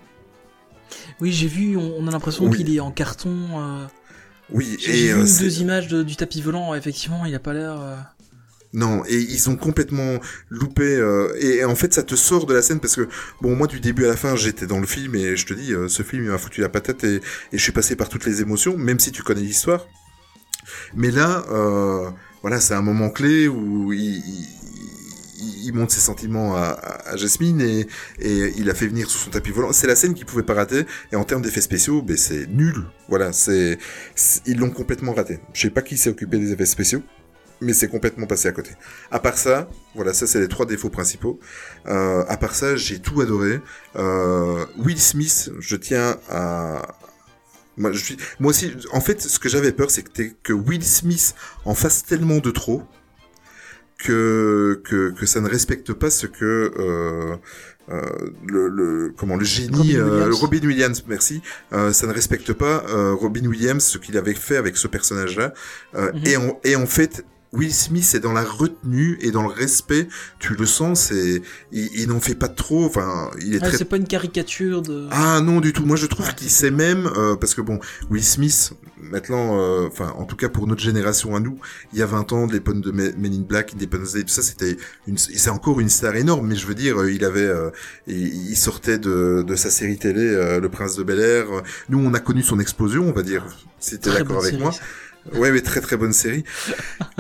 Oui, j'ai vu, on, a l'impression qu'il est en carton. Oui, et vu deux images du tapis volant, effectivement, il a pas l'air. Non, et ils ont complètement loupé. Euh, et, en fait, ça te sort de la scène parce que, bon, moi, du début à la fin, j'étais dans le film et je te dis, euh, ce film, il m'a foutu la patate et, je suis passé par toutes les émotions, même si tu connais l'histoire. Mais là, euh, voilà, c'est un moment clé où il, il, montre ses sentiments à, à, Jasmine et, et, il a fait venir sous son tapis volant. C'est la scène qu'il pouvait pas rater. Et en termes d'effets spéciaux, ben, c'est nul. Voilà, c'est ils l'ont complètement raté. Je sais pas qui s'est occupé des effets spéciaux mais c'est complètement passé à côté. À part ça, voilà, ça c'est les trois défauts principaux. Euh, à part ça, j'ai tout adoré. Euh, Will Smith, je tiens à, moi, je suis, moi aussi, en fait, ce que j'avais peur, c'est que, Will Smith en fasse tellement de trop que que, que ça ne respecte pas ce que euh, euh, le, le, comment le génie Robin Williams, Robin Williams merci ça ne respecte pas Robin Williams ce qu'il avait fait avec ce personnage là mhm. et en et en fait Will Smith est dans la retenue et dans le respect, tu le sens, c'est il, n'en fait pas trop, enfin, il est ah, c'est pas une caricature de Ah non du tout. Moi je trouve qu'il sait même euh, parce que bon, Will Smith maintenant euh, enfin en tout cas pour notre génération à nous, il y a 20 ans, les l'époque de Men in Black, Independence Day, tout ça c'était une c'est encore une star énorme mais je veux dire il avait euh, il, sortait de, de sa série télé Le Prince de Bel-Air. Nous on a connu son explosion, on va dire. Si t'es d'accord avec moi. Ouais, mais très très bonne série.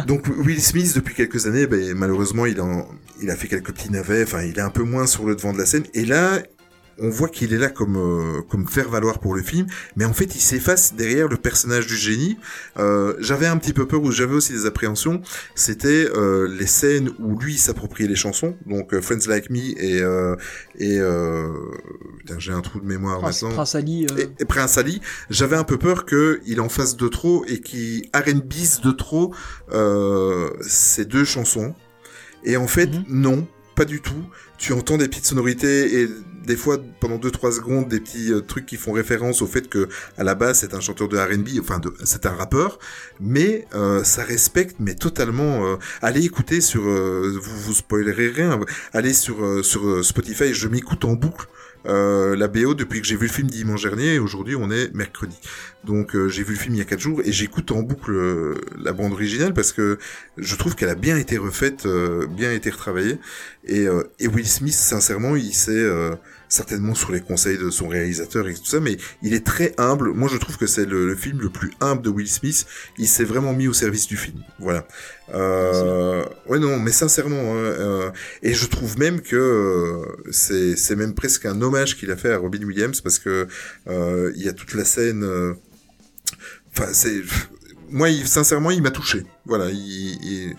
Donc Will Smith, depuis quelques années, ben, malheureusement, il, en, il a fait quelques petits navets. Enfin, il est un peu moins sur le devant de la scène. Et là, on voit qu'il est là comme euh, comme faire valoir pour le film, mais en fait il s'efface derrière le personnage du génie. Euh, j'avais un petit peu peur ou j'avais aussi des appréhensions. C'était euh, les scènes où lui s'appropriait les chansons, donc Friends Like Me et et j'ai un trou de mémoire maintenant. Prince Ali. Et, Prince Ali. J'avais un peu peur que il en fasse de trop et qu'il R&Bise de trop ces deux chansons. Et en fait, mhm. non, pas du tout. Tu entends des petites sonorités et des fois pendant 2-3 secondes des petits euh, trucs qui font référence au fait que à la base c'est un chanteur de R&B, enfin c'est un rappeur, mais euh, ça respecte mais totalement. Euh, allez écouter sur, vous vous spoilerez rien, allez sur sur Spotify, je m'écoute en boucle euh, la BO depuis que j'ai vu le film dimanche dernier et aujourd'hui on est mercredi. Donc euh, j'ai vu le film il y a 4 jours et j'écoute en boucle euh, la bande originale parce que je trouve qu'elle a bien été refaite, bien été retravaillée et, et Will Smith sincèrement il s'est certainement sur les conseils de son réalisateur et tout ça, mais il est très humble. Moi, je trouve que c'est le, film le plus humble de Will Smith. Il s'est vraiment mis au service du film. Voilà. Euh, ouais, non, mais sincèrement, hein, euh, et je trouve même que euh, c'est c'est même presque un hommage qu'il a fait à Robin Williams parce que euh, il y a toute la scène. Enfin, c'est moi, sincèrement, il m'a touché. Voilà, il,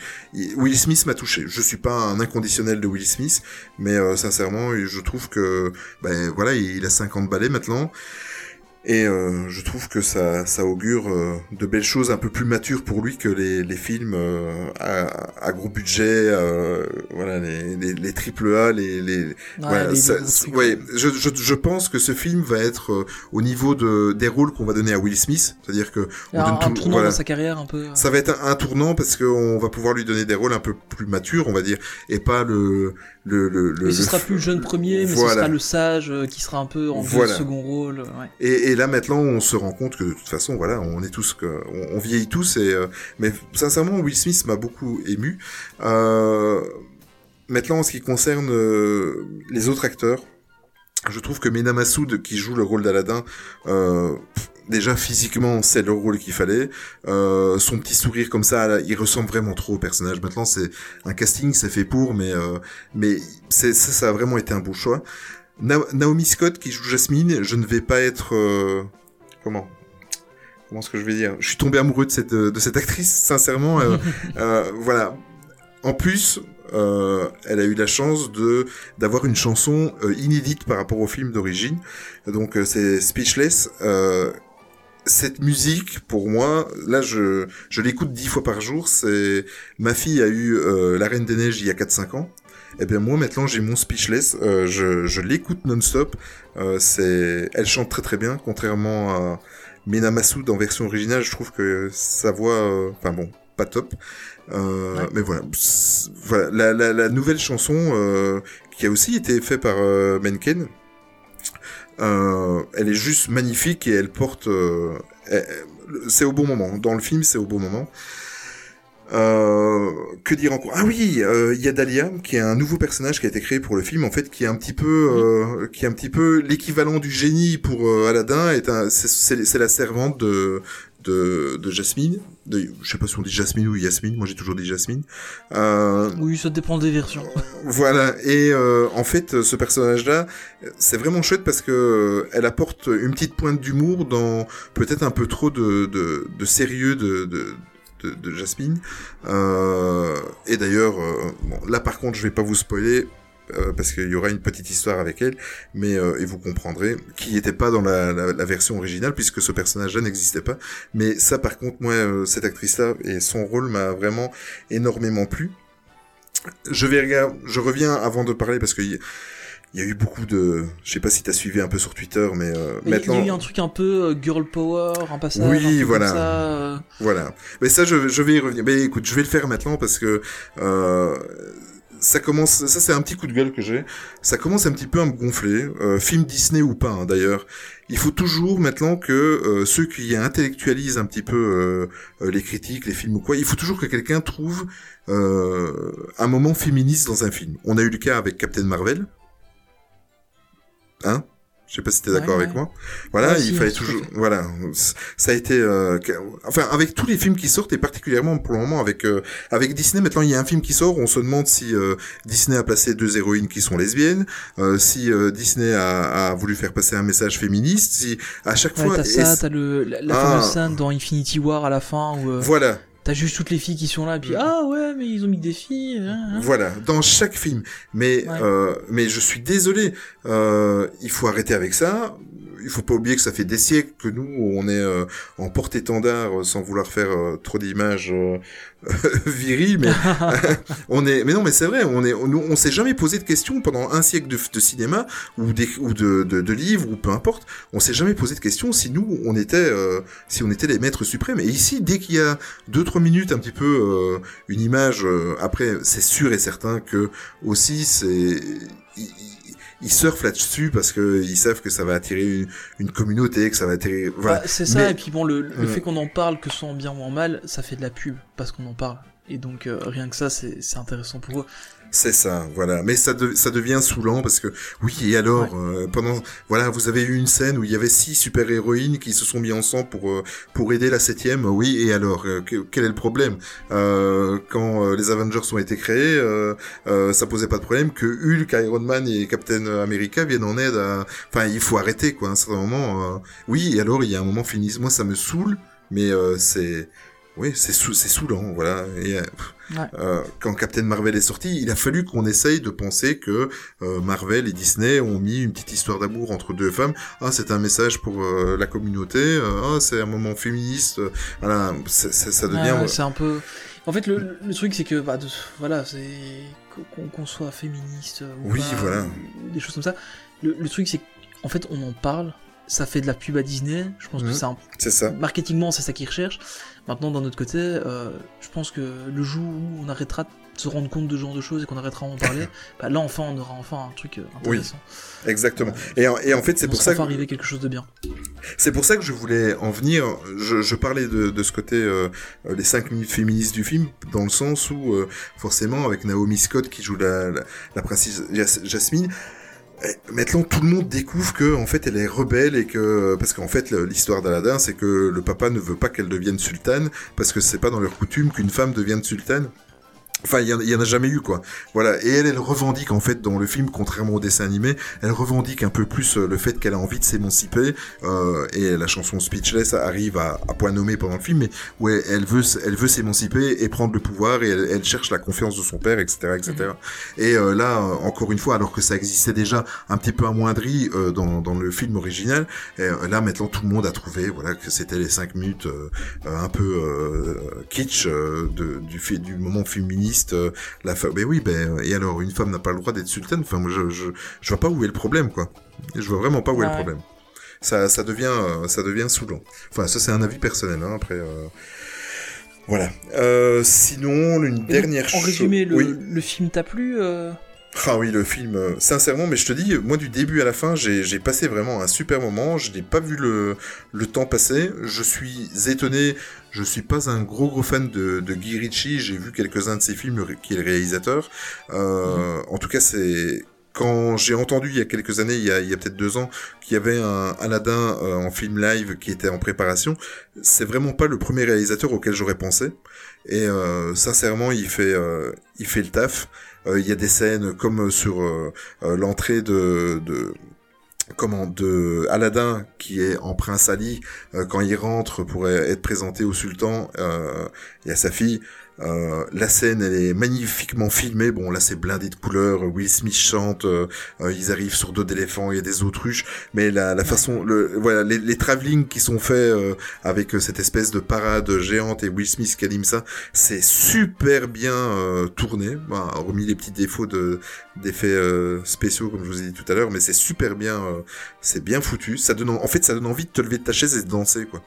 Will Smith m'a touché. Je suis pas un inconditionnel de Will Smith, mais euh, sincèrement, je trouve que, ben voilà, il a 50 balais maintenant. Et euh, je trouve que ça, ça augure euh, de belles choses un peu plus matures pour lui que les, les films euh, à, à, gros budget, euh, voilà, les, les, les triple A, les, les, voilà, ouais, je, je, je, pense que ce film va être au niveau de des rôles qu'on va donner à Will Smith, c'est-à-dire que on un, un tournant dans sa carrière un peu. Ça va être un, un tournant parce qu'on va pouvoir lui donner des rôles un peu plus matures, on va dire, et pas le le, le, le, ce sera plus le jeune premier, mais ce sera le sage euh, qui sera un peu en second rôle. Ouais. Et, et, là maintenant, on se rend compte que de toute façon, voilà, on est tous, que, on, vieillit tous. Et euh, mais sincèrement, Will Smith m'a beaucoup ému. Euh, maintenant, en ce qui concerne euh, les autres acteurs, je trouve que Mena Massoud, qui joue le rôle d'Aladin, euh, déjà physiquement c'est le rôle qu'il fallait. Euh, son petit sourire comme ça, il ressemble vraiment trop au personnage. Maintenant c'est un casting, c'est fait pour, mais euh, mais c'est ça, ça a vraiment été un beau choix. Naomi Scott qui joue Jasmine, je ne vais pas être euh, comment? Comment est-ce que je vais dire? Je suis tombé amoureux de cette de cette actrice, sincèrement. Euh, (laughs) euh, voilà. En plus, euh, elle a eu la chance de d'avoir une chanson inédite par rapport au film d'origine. Donc c'est Speechless cette musique, pour moi, là, je, je l'écoute dix fois par jour. C'est ma fille a eu euh, La Reine des Neiges il y a 4-5 ans. Et eh bien moi maintenant j'ai mon Speechless, euh, je, je l'écoute non-stop. Euh, c'est, elle chante très très bien, contrairement à Mena Massoud en version originale, je trouve que sa voix, enfin bon, pas top. Euh, Mais voilà, voilà la, la, la, nouvelle chanson euh, qui a aussi été faite par euh, Menken, elle est juste magnifique et elle porte. C'est au bon moment. Dans le film, c'est au bon moment. Que dire encore? Ah oui, il y a Dahlia, qui est un nouveau personnage qui a été créé pour le film, en fait, qui est un petit peu, qui est un petit peu l'équivalent du génie pour Aladdin. C'est la servante de de, de Jasmine. De, je sais pas si on dit Jasmine ou Yasmine. Moi, j'ai toujours dit Jasmine. Euh, oui, ça dépend des versions. voilà. Et euh, en fait, ce personnage-là, c'est vraiment chouette parce que euh, elle apporte une petite pointe d'humour dans peut-être un peu trop de, de, de sérieux de, de de, de Jasmine. Euh, et d'ailleurs, euh, bon, là par contre, je vais pas vous spoiler. Euh, parce qu'il y aura une petite histoire avec elle, mais euh, et vous comprendrez qui n'était pas dans la, la, version originale puisque ce personnage-là n'existait pas. Mais ça, par contre, moi, euh, cette actrice-là et son rôle m'a vraiment énormément plu. Je vais regarder, je reviens avant de parler parce que il y, a eu beaucoup de, je sais pas si t'as suivi un peu sur Twitter, mais, maintenant. Il y a eu un truc un peu girl power, un passage. Oui, un voilà. ça, Voilà. Mais ça, je, je vais y revenir. Mais écoute, je vais le faire maintenant parce que ça commence, ça c'est un petit coup de gueule que j'ai, ça commence un petit peu à me gonfler, euh, film Disney ou pas hein, d'ailleurs. Il faut toujours maintenant que euh, ceux qui intellectualisent un petit peu euh, les critiques, les films ou quoi, il faut toujours que quelqu'un trouve un moment féministe dans un film. On a eu le cas avec Captain Marvel, hein? Je sais pas si t'es d'accord avec moi. Voilà, il fallait toujours. Voilà, ça a été. Euh, enfin, avec tous les films qui sortent et particulièrement pour le moment avec euh, avec Disney. Maintenant, il y a un film qui sort. On se demande si euh, Disney a placé deux héroïnes qui sont lesbiennes, si Disney a, a, voulu faire passer un message féministe. Si à chaque fois. T'as ça, t'as le la, la ah. fameuse scène dans Infinity War à la fin où. Voilà. T'as juste toutes les filles qui sont là, et puis mm. ah ouais, mais ils ont mis des filles. Hein, hein. Voilà, dans chaque film. Mais euh, mais je suis désolé, euh, il faut arrêter avec ça il faut pas oublier que ça fait des siècles que nous, on est euh, en porte-étendard, euh, sans vouloir faire euh, trop d'images (laughs) viriles, mais (laughs) (laughs) on est. Mais non, mais c'est vrai, on est. On, on s'est jamais posé de questions pendant un siècle de, de cinéma ou, des, ou de, de, de, livres ou peu importe. On s'est jamais posé de questions si nous, on était, si on était les maîtres suprêmes. Et ici, dès qu'il y a deux trois minutes, un petit peu une image, après, c'est sûr et certain que aussi c'est ils surfent là-dessus parce que ils savent que ça va attirer une, communauté, que ça va attirer. Voilà. Bah, c'est ça. Et puis bon, le, le fait qu'on en parle, que ce soit en bien ou en mal, ça fait de la pub parce qu'on en parle. Et donc euh, rien que ça, c'est intéressant pour eux. C'est ça, voilà. Mais ça, ça devient saoulant parce que oui. Et alors, euh, pendant, voilà, vous avez eu une scène où il y avait six super héroïnes qui se sont mis ensemble pour euh, pour aider la septième. Oui. Et alors, euh, quel est le problème? Quand les Avengers ont été créés, ça posait pas de problème que Hulk, Iron Man et Captain America viennent en aide. À... Enfin, il faut arrêter quoi. À un certain moment. Oui. Et alors, il y a un moment fini. Moi, ça me saoule, mais c'est oui, c'est sou c'est saoulant, voilà. Et, euh, quand Captain Marvel est sorti, il a fallu qu'on essaye de penser que euh, Marvel et Disney ont mis une petite histoire d'amour entre deux femmes. Ah, c'est un message pour euh, la communauté. ah, c'est un moment féministe. voilà, ça devient. c'est un peu. En fait, le, le truc, c'est que, bah, voilà, c'est qu'on soit féministe. Ou oui, voilà. Des choses comme ça. Le, le truc, c'est qu'en fait, on en parle. Ça fait de la pub à Disney. Je pense que mmh. c'est ça. Marketingement, c'est ça qu'ils recherchent. Maintenant, d'un autre côté, euh, je pense que le jour où on arrêtera de se rendre compte de ce genre de choses et qu'on arrêtera d'en parler, (laughs) bah là enfin on aura enfin un truc euh, intéressant. Oui, exactement. Et, en, et en fait c'est pour ça que arriver quelque chose de bien. C'est pour ça que je voulais en venir. Je, je parlais de, de, ce côté euh, les 5 minutes féministes du film dans le sens où euh, forcément avec Naomi Scott qui joue la, la, la princesse Jasmine Maintenant, tout le monde découvre que en fait, elle est rebelle et que parce qu'en fait, l'histoire d'Aladin, c'est que le papa ne veut pas qu'elle devienne sultane parce que c'est pas dans leur coutume qu'une femme devienne sultane. Enfin, il y, en a jamais eu, quoi. Voilà. Et elle, elle revendique, en fait, dans le film, contrairement au dessin animé, elle revendique un peu plus euh, le fait qu'elle a envie de s'émanciper. Euh, et la chanson Speechless arrive à, à, point nommé pendant le film, mais où elle, veut, elle veut s'émanciper et prendre le pouvoir et elle, cherche la confiance de son père, etc., etc. Et mhm. euh, là, encore une fois, alors que ça existait déjà un petit peu amoindri euh, dans, dans le film original, là, maintenant, tout le monde a trouvé, voilà, que c'était les cinq minutes un peu kitsch de, du, fait, du moment féministe euh, la femme. Mais oui, ben, et alors, une femme n'a pas le droit d'être sultane. Enfin, moi, je, je, je vois pas où est le problème, quoi. Je vois vraiment pas où est le problème. Ça, ça devient, ça devient saoulant. Enfin, ça c'est un avis personnel. Hein, après, voilà. sinon, une dernière chose. En résumé, le, le film t'a plu ah oui, le film, euh, sincèrement, mais je te dis, moi du début à la fin, j'ai passé vraiment un super moment, je n'ai pas vu le, le, temps passer, je suis étonné, je suis pas un gros gros fan de, Guy Ritchie, j'ai vu quelques-uns de ses films qui est le réalisateur, euh, en tout cas c'est... Quand j'ai entendu il y a quelques années, il y a, peut-être deux ans, qu'il y avait un Aladdin euh, en film live qui était en préparation, c'est vraiment pas le premier réalisateur auquel j'aurais pensé. Et euh, sincèrement, il fait, il fait le taf. Il y a des scènes comme sur l'entrée de comment de Aladdin qui est en prince Ali quand il rentre pour être présenté au sultan euh, et à sa fille euh, la scène, elle est magnifiquement filmée. Bon, là, c'est blindé de couleurs. Will Smith chante. Euh, euh, ils arrivent sur dos d'éléphants. Il y a des autruches. Mais la, la façon, le, voilà, les, les travelling qui sont faits avec cette espèce de parade géante et Will Smith qui anime ça, c'est super bien tourné. Bah, hormis les petits défauts de d'effets spéciaux, comme je vous ai dit tout à l'heure, mais c'est super bien, c'est bien foutu. Ça donne, en fait, ça donne envie de te lever de ta chaise et de danser, quoi.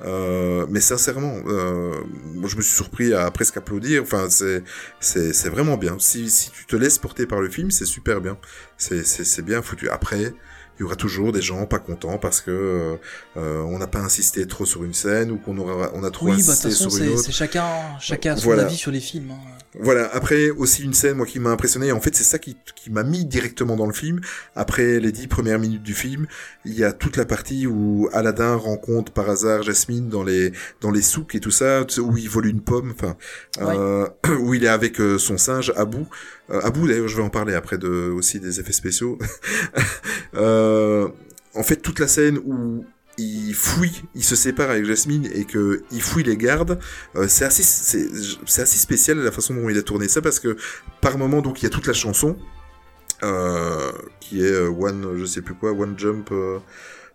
Euh, mais sincèrement, euh, moi je me suis surpris à presque applaudir. Enfin, c'est c'est vraiment bien. Si si tu te laisses porter par le film, c'est super bien. C'est bien foutu. Après, il y aura toujours des gens pas contents parce que euh, euh on n'a pas insisté trop sur une scène ou qu'on aura on a trop oui, bah, insisté bah, sur une autre. C'est chacun chacun son avis sur les films. Hein. Voilà. Après aussi une scène moi qui m'a impressionné. En fait c'est ça qui qui m'a mis directement dans le film. Après les dix premières minutes du film, il y a toute la partie où Aladdin rencontre par hasard Jasmine dans les dans les souks et tout ça où il vole une pomme. Enfin euh, (clears throat) où il est avec euh, son singe Abou. Euh, Abou d'ailleurs je vais en parler après de aussi des effets spéciaux. (laughs) Euh, en fait, toute la scène où il fouille, il se sépare avec Jasmine et que il fouille les gardes, euh, c'est assez, c'est assez spécial la façon dont il a tourné ça parce que par moment donc il y a toute la chanson euh, qui est One, je sais plus quoi, One Jump.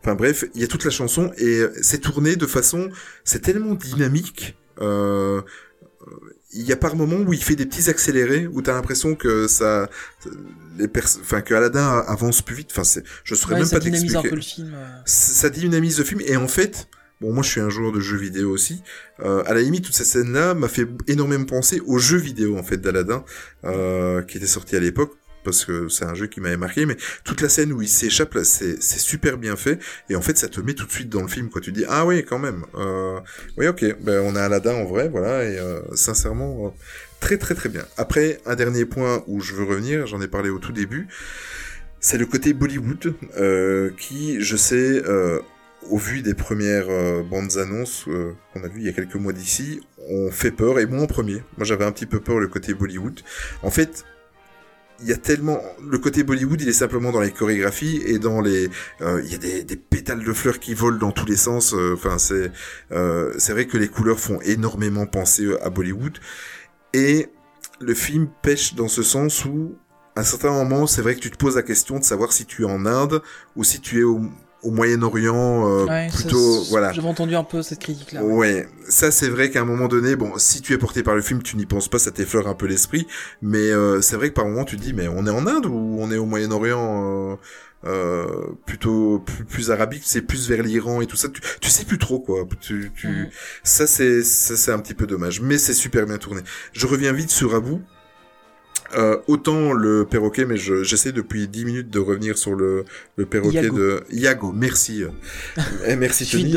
Enfin bref, il y a toute la chanson et c'est tourné de façon, c'est tellement dynamique. Euh, il y a par moments où il fait des petits accélérés où t'as l'impression que ça les enfin que Aladdin avance plus vite. Enfin c'est je saurais même pas t'expliquer un peu le film ça dynamise le film. Et en fait bon moi je suis un joueur de jeux vidéo aussi. Euh, à la limite toute cette scène là m'a fait énormément penser aux jeux vidéo en fait d'Aladdin euh, qui était sorti à l'époque parce que c'est un jeu qui m'avait marqué, mais toute la scène où il s'échappe, c'est, super bien fait, et en fait, ça te met tout de suite dans le film, quoi. Tu dis, ah oui, quand même. Euh, oui, ok, ben, on a Aladdin en vrai, voilà, et euh, sincèrement, euh, très très très bien. Après, un dernier point où je veux revenir, j'en ai parlé au tout début, c'est le côté Bollywood, qui, je sais, au vu des premières bandes annonces qu'on a vues il y a quelques mois d'ici, ont fait peur, et moi en premier. Moi, j'avais un petit peu peur le côté Bollywood. En fait, il y a tellement le côté Bollywood, il est simplement dans les chorégraphies et dans les euh, il y a des, pétales de fleurs qui volent dans tous les sens. Euh, enfin, c'est euh, c'est vrai que les couleurs font énormément penser à Bollywood et le film pêche dans ce sens où à un certain moment, c'est vrai que tu te poses la question de savoir si tu es en Inde ou si tu es au, au Moyen-Orient euh, plutôt voilà. j'avais entendu un peu cette critique là ouais, ça c'est vrai qu'à un moment donné bon si tu es porté par le film tu n'y penses pas ça t'effleure un peu l'esprit mais euh, c'est vrai que par moment tu te dis mais on est en Inde ou on est au Moyen-Orient euh, euh plutôt plus, plus arabique c'est plus vers l'Iran et tout ça tu, tu sais plus trop quoi. Tu, tu... Mhm. ça c'est ça c'est un petit peu dommage mais c'est super bien tourné. Je reviens vite sur Abou euh, autant le perroquet, mais j'essaie depuis 10 minutes de revenir sur le, le perroquet de Iago. Merci, (laughs) euh, merci Tony.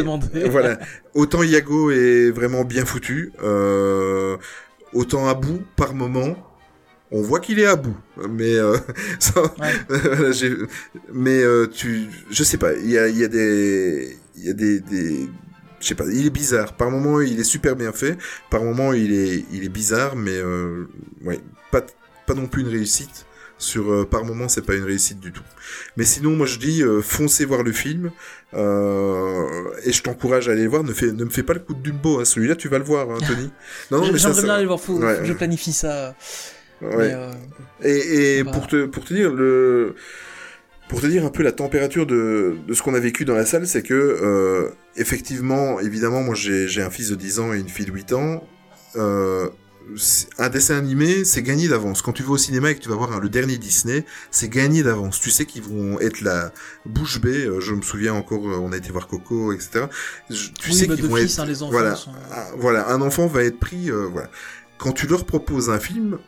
voilà. Autant Iago est vraiment bien foutu, euh, autant à bout par moment. On voit qu'il est à bout, mais euh, (laughs) ça, (laughs) mais euh, tu, je sais pas. Il y a, il y a des, il y a des, des je sais pas, il est bizarre. Par moment, il est super bien fait. Par moment, il est, il est bizarre, mais euh, ouais, pas, pas non plus une réussite. Sur euh, par moment, c'est pas une réussite du tout. Mais sinon, moi je dis, euh, foncez voir le film euh, et je t'encourage à aller le voir. Ne, fais, ne me fais pas le coup de Dumbo. Hein. Celui-là, tu vas le voir, hein, (laughs) Tony. Non, non, mais j'aimerais bien aller le voir. Faut, faut que je planifie ça. Ouais. et, et pour te pour te dire le pour te dire un peu la température de, de ce qu'on a vécu dans la salle, c'est que effectivement, évidemment, moi j'ai un fils de 10 ans et une fille de 8 ans. Euh, un dessin animé, c'est gagné d'avance. Quand tu vas au cinéma et que tu vas voir le dernier Disney, c'est gagné d'avance. Tu sais qu'ils vont être la bouche bée. Euh, je me souviens encore, euh, on a été voir Coco, etc. tu sais bah, qu'ils vont être. Hein, les enfants voilà, voilà, un enfant va être pris. Euh, voilà. Quand tu leur proposes un film,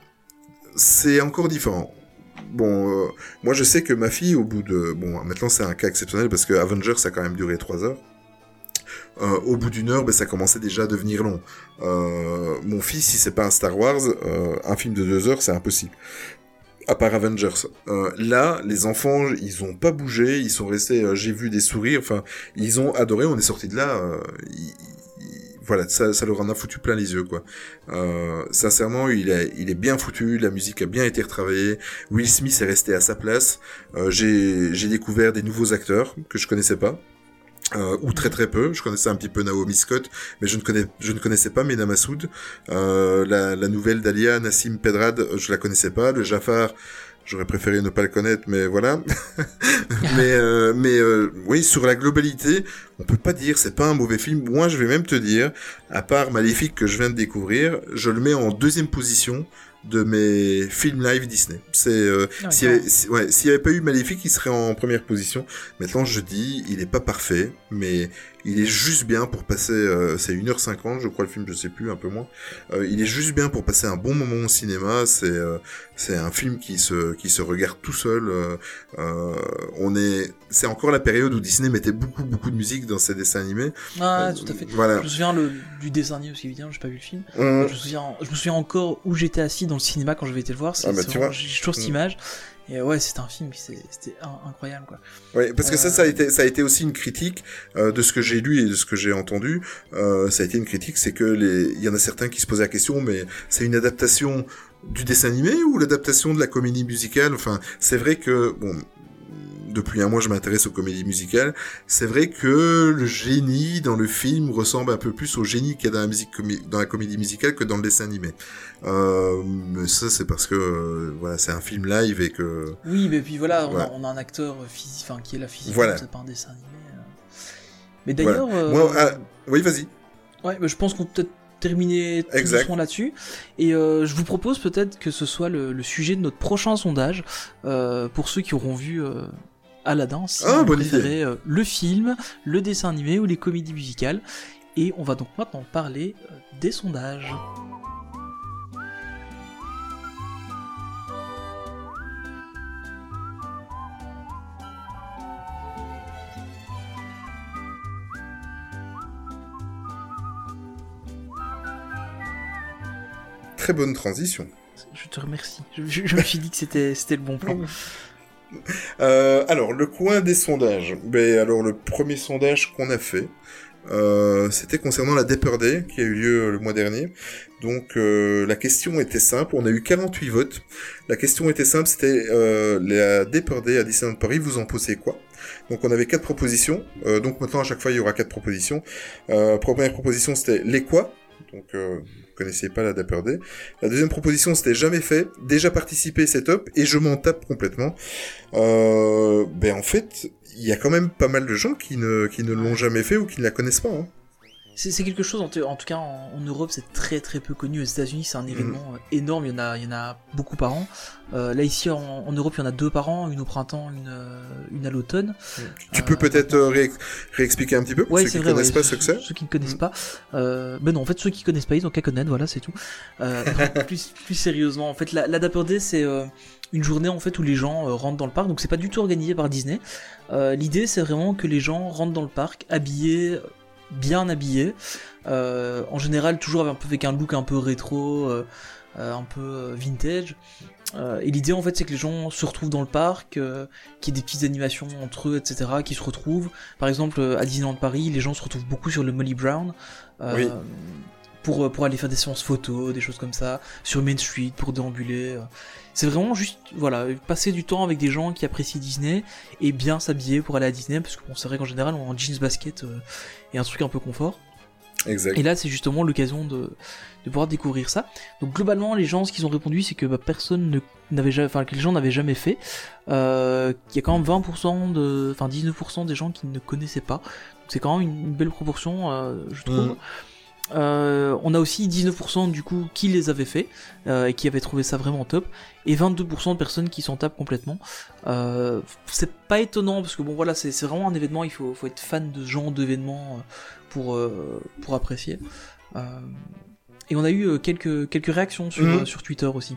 c'est encore différent. Bon, moi je sais que ma fille, au bout de... Bon, maintenant c'est un cas exceptionnel parce que Avengers, ça a quand même duré trois heures. Euh, au bout d'une heure, ben, ça commençait déjà à devenir long. Euh, mon fils, si c'est pas un Star Wars, euh, un film de deux heures, c'est impossible. À part Avengers. là, les enfants, ils ont pas bougé, ils sont restés. J'ai vu des sourires. Enfin, ils ont adoré. On est sorti de là. voilà, ça, ça leur en a foutu plein les yeux, quoi. sincèrement, il est, il est bien foutu, la musique a bien été retravaillée. Will Smith est resté à sa place. j'ai découvert des nouveaux acteurs que je connaissais pas. Euh, ou très très peu. Je connaissais un petit peu Naomi Scott, mais je ne connais je ne connaissais pas Mena Massoud. Euh, la, la, nouvelle d'Alia, Nassim Pedrad, je la connaissais pas. Le Jafar, j'aurais préféré ne pas le connaître, mais voilà. (laughs) mais euh, mais euh, oui, sur la globalité, on peut pas dire c'est pas un mauvais film. Moi, je vais même te dire, à part Maléfique que je viens de découvrir, je le mets en deuxième position de mes films live Disney. C'est euh, s'il n'y avait, pas eu Maléfique, il serait en première position. Maintenant, je dis, il n'est pas parfait, mais il est juste bien pour passer, euh, c'est 1h50, je crois le film, je sais plus, un peu moins. Euh, il est juste bien pour passer un bon moment au cinéma. C'est euh, c'est un film qui se qui se regarde tout seul. on est, c'est encore la période où Disney mettait beaucoup beaucoup de musique dans ses dessins animés. Ah, tout à fait. Voilà. Je me souviens le, du dessin animé aussi, évidemment, j'ai pas vu le film. Je, me souviens, je me souviens encore où j'étais assis dans le cinéma quand j'avais été le voir. C'est, ah bah, j'ai toujours cette image. Et ouais, c'était un film, c'était incroyable quoi. Oui, parce que ça, ça a été, ça a été aussi une critique euh, de ce que j'ai lu et de ce que j'ai entendu. Euh, ça a été une critique, c'est que les, il y en a certains qui se posaient la question, mais c'est une adaptation du dessin animé ou l'adaptation de la comédie musicale? Enfin, c'est vrai que bon, depuis un mois, je m'intéresse aux comédies musicales. C'est vrai que le génie dans le film ressemble un peu plus au génie qu'il y a dans la, musique dans la comédie musicale que dans le dessin animé. Euh, mais ça, c'est parce que euh, voilà, c'est un film live et que. Oui, mais puis voilà, On, a, un acteur physique, enfin qui est la physique, voilà. c'est pas un dessin animé. Euh. Mais d'ailleurs. Ah, oui, vas-y. Ouais, mais je pense qu'on peut être terminer tout là-dessus. Et je vous propose peut-être que ce soit le, sujet de notre prochain sondage pour ceux qui auront vu Aladdin, si ah, vous préférez euh, le film, le dessin animé ou les comédies musicales. Et on va donc maintenant parler euh, des sondages. Très bonne transition. Je te remercie. Je, je me suis dit que c'était le bon plan. (laughs) Euh, alors, le coin des sondages. Ben, alors, le premier sondage qu'on a fait, euh, c'était concernant la Dapper Day qui a eu lieu le mois dernier. Donc euh, la question était simple, on a eu 48 votes. La question était simple, c'était euh, la Dapper Day à Disneyland Paris, vous en posez quoi? Donc on avait quatre propositions. Donc maintenant à chaque fois il y aura quatre propositions. première proposition c'était les quoi? Donc connaissiez pas la Dapper Day. La deuxième proposition, c'était jamais fait, déjà participé, top, et je m'en tape complètement. Euh, ben en fait, il y a quand même pas mal de gens qui ne, qui ne l'ont jamais fait ou qui ne la connaissent pas. Hein. C'est quelque chose, en, tout cas en, Europe, c'est très très peu connu. Aux États-Unis, c'est un événement mhm. euh, énorme. Il y en a, il y en a beaucoup par an. Euh, là ici en, Europe, il y en a deux par an, une au printemps, une, euh, une à l'automne. Tu peux peut-être réexpliquer un petit peu pour ceux qui ne connaissent pas ce que c'est. Ceux qui ne connaissent mhm. pas. ben non, en fait, ceux qui connaissent pas, ils ont qu'à connaître. Voilà, c'est tout. (laughs) plus, plus sérieusement, en fait, la, la Dapper Day, c'est une journée en fait où les gens rentrent dans le parc. Donc c'est pas du tout organisé par Disney. L'idée, c'est vraiment que les gens rentrent dans le parc habillés bien habillé, euh, en général toujours un peu avec un look un peu rétro, euh, euh, un peu vintage. et l'idée en fait c'est que les gens se retrouvent dans le parc, qu'il y ait des petites animations entre eux, etc., qui se retrouvent. Par exemple à Disneyland Paris, les gens se retrouvent beaucoup sur le Molly Brown. Pour, pour aller faire des séances photos, des choses comme ça, sur Main Street, pour déambuler. C'est vraiment juste, voilà, passer du temps avec des gens qui apprécient Disney et bien s'habiller pour aller à Disney, parce que bon, c'est vrai qu'en général, on a un jeans basket euh, et un truc un peu confort. Exact. Et là, c'est justement l'occasion de, de pouvoir découvrir ça. Donc globalement, les gens, ce qu'ils ont répondu, c'est que bah, personne n'avait jamais, enfin que les gens n'avaient jamais fait. Euh, qu'il y a quand même 20% de, enfin 19% des gens qui ne connaissaient pas. Donc c'est quand même une, belle proportion, euh, je trouve. Mmh. Euh, on a aussi 19% du coup qui les avaient fait euh, et qui avaient trouvé ça vraiment top, et 22% de personnes qui s'en tapent complètement. Euh, c'est pas étonnant parce que bon voilà, c'est vraiment un événement, il faut, faut être fan de ce genre d'événement pour, pour apprécier. et on a eu quelques, quelques réactions sur, mhm. sur Twitter aussi.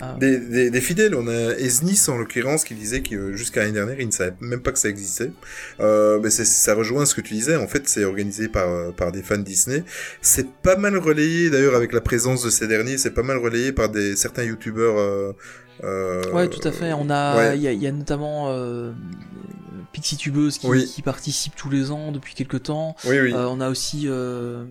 Ah. Des, des, fidèles, on a Esnis en l'occurrence qui disait que jusqu'à l'année dernière il ne savait même pas que ça existait. Euh, mais ça rejoint ce que tu disais, en fait c'est organisé par, par des fans Disney. C'est pas mal relayé d'ailleurs avec la présence de ces derniers, c'est pas mal relayé par des certains youtubeurs. Euh, euh, ouais tout à fait, on a, il y, a, notamment euh, Pixie Tubeuse qui, qui, participe tous les ans depuis quelques temps. Oui, oui. Euh, on a aussi euh,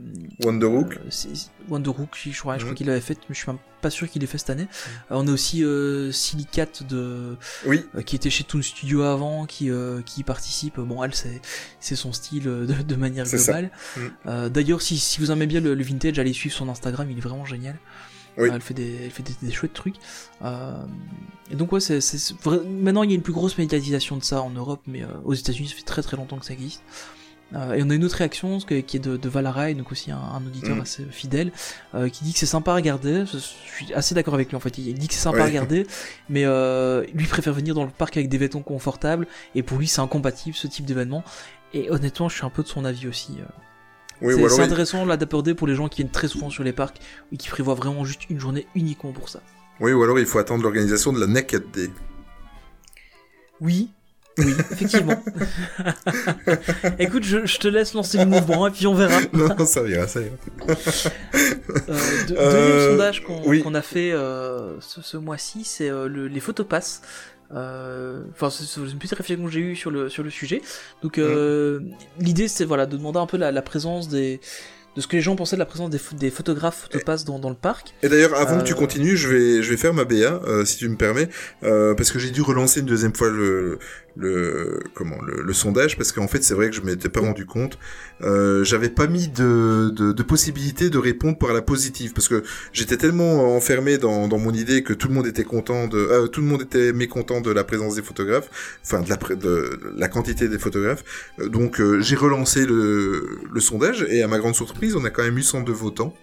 Wonderhook. Euh, Wonderhook, je crois, crois mhm. qu'il l'avait fait, mais je suis pas sûr qu'il l'ait fait cette année. Mhm. on a aussi Silicate de, oui. qui était chez Toon Studio avant, qui qui participe. Bon, elle c'est son style de, de manière globale. Mhm. D'ailleurs, si, si vous aimez bien le, le vintage, allez suivre son Instagram, il est vraiment génial. Elle fait des, elle fait des, chouettes trucs. Euh, et donc ouais, c'est, maintenant il y a une plus grosse médiatisation de ça en Europe, mais euh, aux États-Unis ça fait très très longtemps que ça existe. Euh, et on a une autre réaction qui est de, de Valarai, donc aussi un, auditeur mm. assez fidèle, qui dit que c'est sympa à regarder. Je suis assez d'accord avec lui en fait. Il dit que c'est sympa à regarder, mais lui préfère venir dans le parc avec des vêtements confortables, et pour lui c'est incompatible ce type d'événement. Et honnêtement, je suis un peu de son avis aussi c'est intéressant là d'aborder pour les gens qui viennent très souvent sur les parcs et qui prévoient vraiment juste une journée uniquement pour ça. Oui, ou alors il faut attendre l'organisation de la Naked Day. Oui, oui, (laughs) effectivement. (laughs) Écoute, je, te laisse lancer le mouvement et puis on verra. (laughs) non, ça ira, ça ira. euh, deuxième euh, sondage qu'on a fait euh, ce, mois-ci, c'est euh, les photopasses. Euh, enfin, c'est une petite réflexion que j'ai eue sur le, sur le sujet. Donc, euh, mm. l'idée, c'est voilà, de demander un peu la, la présence des, de ce que les gens pensaient de la présence des, des photographes photopasses dans, dans le parc. Et d'ailleurs, avant que tu euh, continues, je vais, je vais faire ma BA, si tu me permets, parce que j'ai dû relancer une deuxième fois le, le comment le, sondage parce qu'en fait c'est vrai que je m'étais pas rendu compte. Euh, j'avais pas mis de, de, possibilité de répondre par la positive parce que j'étais tellement enfermé dans, mon idée que tout le monde était content de euh, tout le monde était mécontent de la présence des photographes enfin de la de la quantité des photographes. Euh, donc j'ai relancé le, le sondage et à ma grande surprise on a quand même eu 102 votants.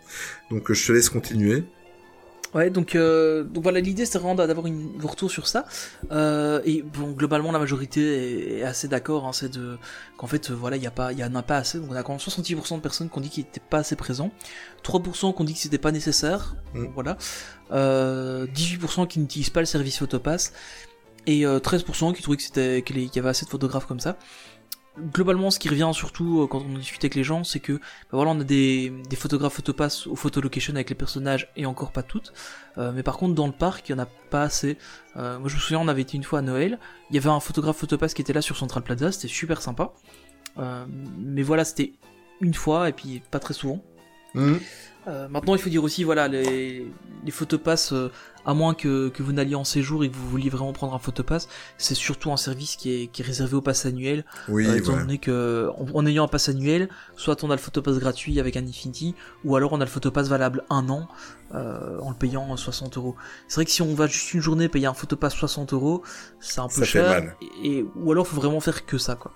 Donc je te laisse continuer Ouais, donc, euh, donc voilà, l'idée c'est vraiment d'avoir une retour sur ça. Euh, et bon, globalement, la majorité est, assez d'accord. Hein, c'est de qu'en fait, voilà, il y a pas, il y en a pas assez. Donc on a quand même 66% de personnes qui ont dit qu'ils n'étaient pas assez présents, 3% qui ont dit que c'était pas nécessaire. Mm. Voilà, euh, 18% qui n'utilisent pas le service Photopass et 13% euh, qui trouvaient que c'était qu'il y avait assez de photographes comme ça globalement, ce qui revient surtout euh, quand on discute avec les gens, c'est que bah voilà, on a des, des photographes photopass ou photolocation avec les personnages et encore pas toutes. Euh, mais par contre, dans le parc, il y en a pas assez. Euh, moi, je me souviens, on avait été une fois à Noël. Il y avait un photographe photopass qui était là sur Central Plaza. C'était super sympa. mais voilà, c'était une fois et puis pas très souvent. Mmh. Maintenant, il faut dire aussi, voilà, les, les photopass à moins que, que vous n'alliez en séjour et que vous vouliez vraiment prendre un photopass, c'est surtout un service qui est, qui est réservé au pass annuel. Oui, euh, étant donné que, en, ayant un pass annuel, soit on a le photopass gratuit avec un Infinity, ou alors on a le photopass valable un an, euh, en le payant 60 euros. C'est vrai que si on va juste une journée payer un photopass 60 euros, c'est un peu cher. Et, ou alors faut vraiment faire que ça, quoi.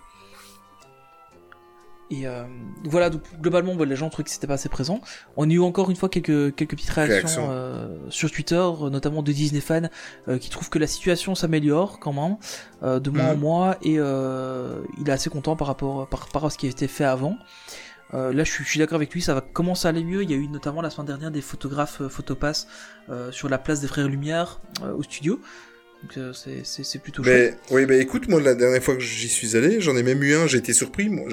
Et euh, voilà, donc globalement, les gens trouvaient que c'était pas assez présent. On a eu encore une fois quelques quelques petites réactions euh, sur Twitter, notamment de Disney fans euh, qui trouvent que la situation s'améliore quand même euh, de mois en mhm. mois et euh, il est assez content par rapport par rapport à ce qui a été fait avant. là, je suis, je suis d'accord avec lui, ça va commencer à aller mieux. Il y a eu notamment la semaine dernière des photographes photopass sur la place des Frères Lumière au studio. Donc euh, c'est plutôt mais, Oui, bah écoute, moi la dernière fois que j'y suis allé, j'en ai même eu un, j'ai été surpris. Moi,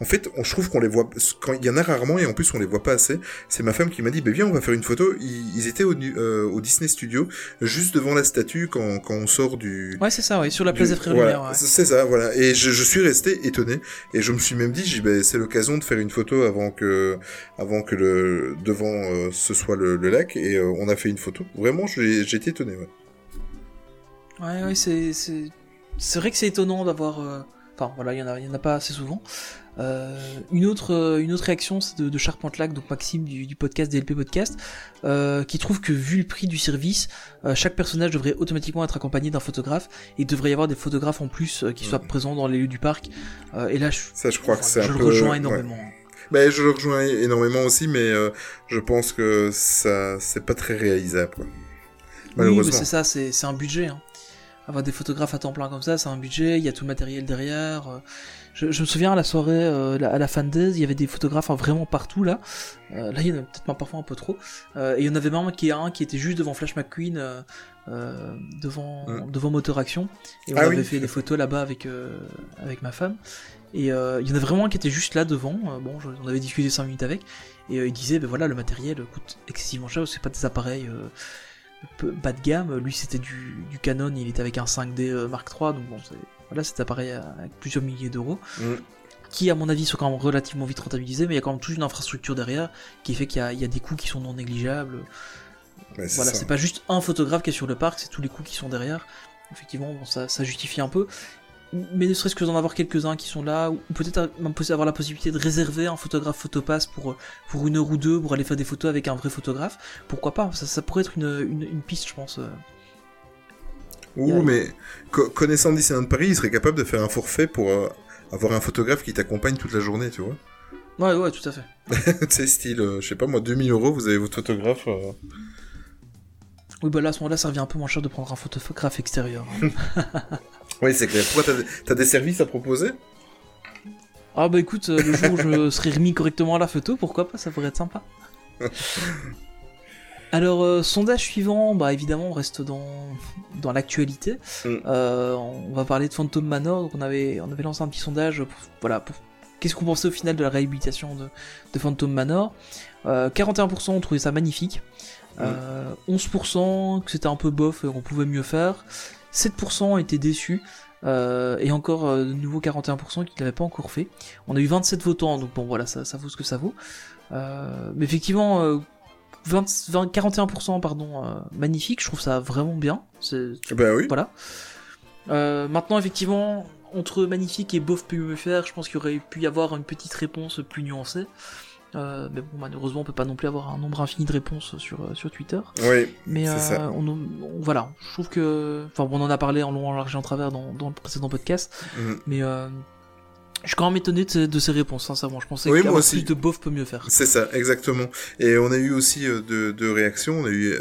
en fait, on, je trouve qu'on les voit, quand il y en a rarement et en plus on les voit pas assez. C'est ma femme qui m'a dit, bah viens, on va faire une photo. Ils, étaient au, euh, au, Disney Studio, juste devant la statue quand, quand on sort du. Ouais, c'est ça, ouais, sur la place des Frères Lumière. Ouais. C'est ça, voilà. Et je, je, suis resté étonné et je me suis même dit, bah, c'est l'occasion de faire une photo avant que, avant que le devant euh, ce soit le, le lac et on a fait une photo. Vraiment, j'ai été étonné. Ouais. Ouais, ouais, c'est, c'est, vrai que c'est étonnant d'avoir. Euh, enfin, voilà, il y en en a pas assez souvent. Euh, une autre, euh, une autre réaction, c'est de, de Charpentelac, donc Maxime du, du podcast DLP Podcast, euh, qui trouve que vu le prix du service, chaque personnage devrait automatiquement être accompagné d'un photographe et il devrait y avoir des photographes en plus qui soient présents dans les lieux du parc. et là, je, ça, je crois que c'est je le rejoins énormément. Ben, je le rejoins énormément aussi, mais euh, je pense que ça, c'est pas très réalisable. Malheureusement. Oui, c'est ça, c'est un budget. Hein. Avoir des photographes à temps plein comme ça, c'est un budget. Il y a tout le matériel derrière. Euh. Je, me souviens à la soirée, euh, à la fan days, il y avait des photographes hein, vraiment partout là. là, il y en a peut-être parfois un peu trop. et il y en avait même qui un qui était juste devant Flash McQueen. devant mmh. devant Motor Action et on ah avait fait des photos là-bas avec avec ma femme et euh, il y en a vraiment un qui était juste là devant. Euh, bon, on avait discuté 5 minutes avec. Et euh, il disait, ben voilà, le matériel coûte excessivement cher. C'est pas des appareils bas de gamme. Lui, c'était du, Canon. Il était avec un 5D Mark III. Donc bon, voilà, cet appareil avec plusieurs milliers d'euros. Mm. Qui, à mon avis, sont quand même relativement vite rentabilisés. Mais il y a quand même toute une infrastructure derrière qui fait qu'il y, a des coûts qui sont non négligeables. voilà, c'est pas juste un photographe qui est sur le parc, c'est tous les coûts qui sont derrière. Effectivement, ça, ça justifie un peu mais ne serait-ce que d'en avoir quelques-uns qui sont là, ou peut-être avoir la possibilité de réserver un photographe photopass pour, pour une heure ou deux pour aller faire des photos avec un vrai photographe, pourquoi pas ça, ça pourrait être une, une, piste, je pense. Euh. Ouh, mais connaissant Disneyland Paris, il serait capable de faire un forfait pour euh, avoir un photographe qui t'accompagne toute la journée, tu vois. Ouais, ouais, tout à fait. (laughs) tu sais, style, euh, je sais pas moi, 2000 euros, vous avez votre photographe. Oui, bah là, à ce moment-là, ça revient un peu moins cher de prendre un photographe extérieur. (laughs) Oui, c'est clair. Pourquoi t'as des services à proposer? Ah bah écoute, euh, le jour où je (laughs) serai remis correctement à la photo, pourquoi pas, ça pourrait être sympa. Alors, euh, sondage suivant, bah évidemment, on reste dans, dans l'actualité. Mm. Euh, on va parler de Phantom Manor. Donc, on avait, on avait lancé un petit sondage. voilà, qu'est-ce qu'on pensait au final de la réhabilitation de, de Phantom Manor 41% ont trouvé ça magnifique. 11% mm. que c'était un peu bof et qu'on pouvait mieux faire. 7% étaient déçus. Euh, et encore euh, de nouveau 41% qui ne l'avaient pas encore fait. On a eu 27 votants, donc bon voilà, ça, ça vaut ce que ça vaut. Euh, mais effectivement, 20, 41% pardon, magnifique, je trouve ça vraiment bien. Ben oui. Voilà. maintenant, effectivement, entre magnifique et bof faire, je pense qu'il aurait pu y avoir une petite réponse plus nuancée. Euh, mais bon, malheureusement, on peut pas non plus avoir un nombre infini de réponses sur, euh, sur Twitter. Oui. Mais euh, On, voilà, je trouve que. Enfin, on en a parlé en long, en large et en travers dans, dans le précédent podcast. Mhm. Mais je suis quand même étonné de, ces réponses, sincèrement. Je pensais oui, que plus de bof peut mieux faire. C'est ça, exactement. Et on a eu aussi de, de réactions. On a eu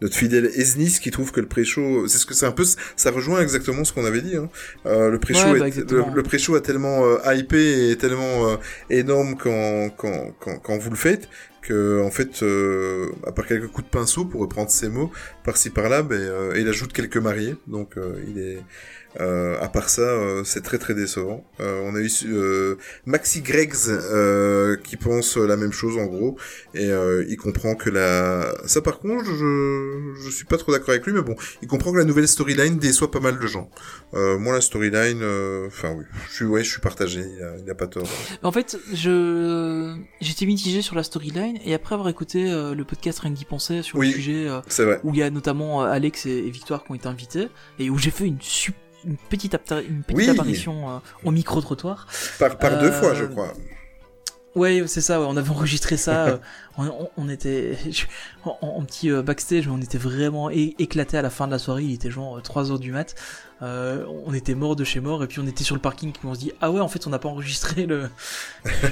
notre fidèle Esnis qui trouve que le pré-show, c'est ce que c'est un peu, ça rejoint exactement ce qu'on avait dit. Hein. Euh, le pré-show, bah, le, pré-show a tellement euh, hypé et tellement euh, énorme quand, quand, quand, quand vous le faites que en fait, euh, à part quelques coups de pinceau pour reprendre ses mots par-ci par-là, ben, euh, il ajoute quelques mariés. Donc il est euh, à part ça, euh, c'est très très décevant. Euh, on a eu Maxi Greggs qui pense la même chose en gros, et il comprend que la... Ça par contre, je, je suis pas trop d'accord avec lui, mais bon, il comprend que la nouvelle storyline déçoit pas mal de gens. moi, la storyline, enfin oui, je suis, ouais, je suis partagé, il a, pas tort. En fait, je j'étais mitigé sur la storyline, et après avoir écouté le podcast Rien d'y penser sur le sujet, où il y a notamment Alex et, Victoire qui ont été invités, et où j'ai fait une super une petite, une petite apparition euh, au micro-trottoir. Par, par deux fois, je euh, crois. Ouais, c'est ça. on avait enregistré ça. Euh, (laughs) on, était en, petit backstage, mais on était vraiment éclaté à la fin de la soirée. Il était genre 3 heures du mat. on était mort de chez mort, et puis on était sur le parking. Et on se dit ah ouais, en fait, on n'a pas enregistré (laughs) le,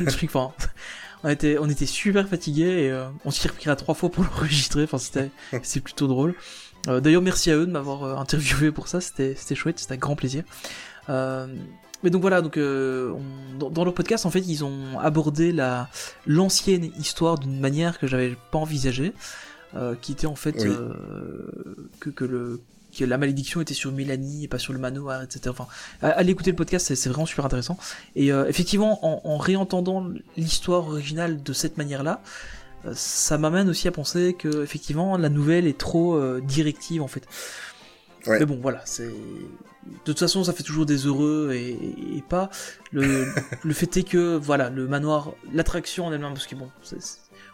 truc. Enfin, on était, on était super fatigués et on s'y repris à trois fois pour (laughs) l'enregistrer. Enfin, c'était, c'est plutôt drôle. Euh, d'ailleurs, merci à eux de m'avoir euh, interviewé pour ça, c'était chouette, c'était un grand plaisir. Euh, mais donc voilà, donc dans, leur podcast, en fait, ils ont abordé la l'ancienne histoire d'une manière que j'avais pas envisagée, qui était en fait que, que le que la malédiction était sur Mélanie et pas sur le manoir, etc. Enfin, allez écouter le podcast, c'est vraiment super intéressant. Et effectivement, en, en réentendant l'histoire originale de cette manière-là, ça m'amène aussi à penser que effectivement la nouvelle est trop euh, directive en fait. Mais bon, voilà, c'est de toute façon ça fait toujours des heureux et, pas. Le, (laughs) le fait est que voilà le manoir, l'attraction en elle-même, parce que bon,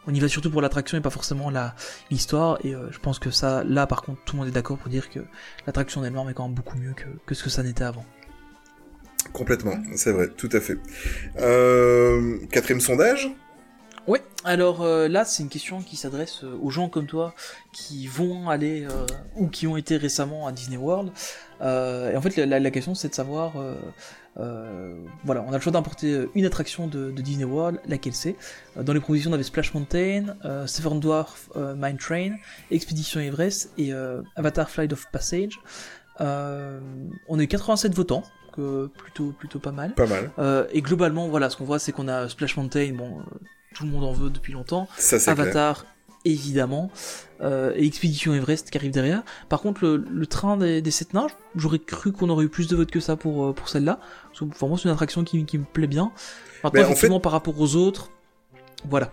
on y va surtout pour l'attraction et pas forcément la l'histoire. Et euh, je pense que ça, là par contre, tout le monde est d'accord pour dire que l'attraction en elle-même est quand même beaucoup mieux que, que ce que ça n'était avant. Complètement, c'est vrai, tout à fait. Euh, quatrième sondage? Ouais, alors là c'est une question qui s'adresse aux gens comme toi qui vont aller ou qui ont été récemment à Disney World. et en fait la question c'est de savoir euh, voilà, on a le choix d'importer euh, une attraction de, Disney World, laquelle c'est? Euh, dans les propositions, on avait Splash Mountain, Seven Dwarf Mine Train, Expédition Everest et Avatar Flight of Passage. on a eu 87 votants, que plutôt plutôt pas mal. Pas mal. et globalement, voilà, ce qu'on voit, c'est qu'on a Splash Mountain, bon, tout le monde en veut depuis longtemps. Ça, Avatar, évidemment, euh, et Expédition Everest qui arrive derrière. Par contre, le, train des, des sept nains, j'aurais cru qu'on aurait eu plus de votes que ça pour, euh, pour celle-là. Pour moi, c'est une attraction qui, qui, me plaît bien. Maintenant, effectivement, par rapport aux autres, voilà.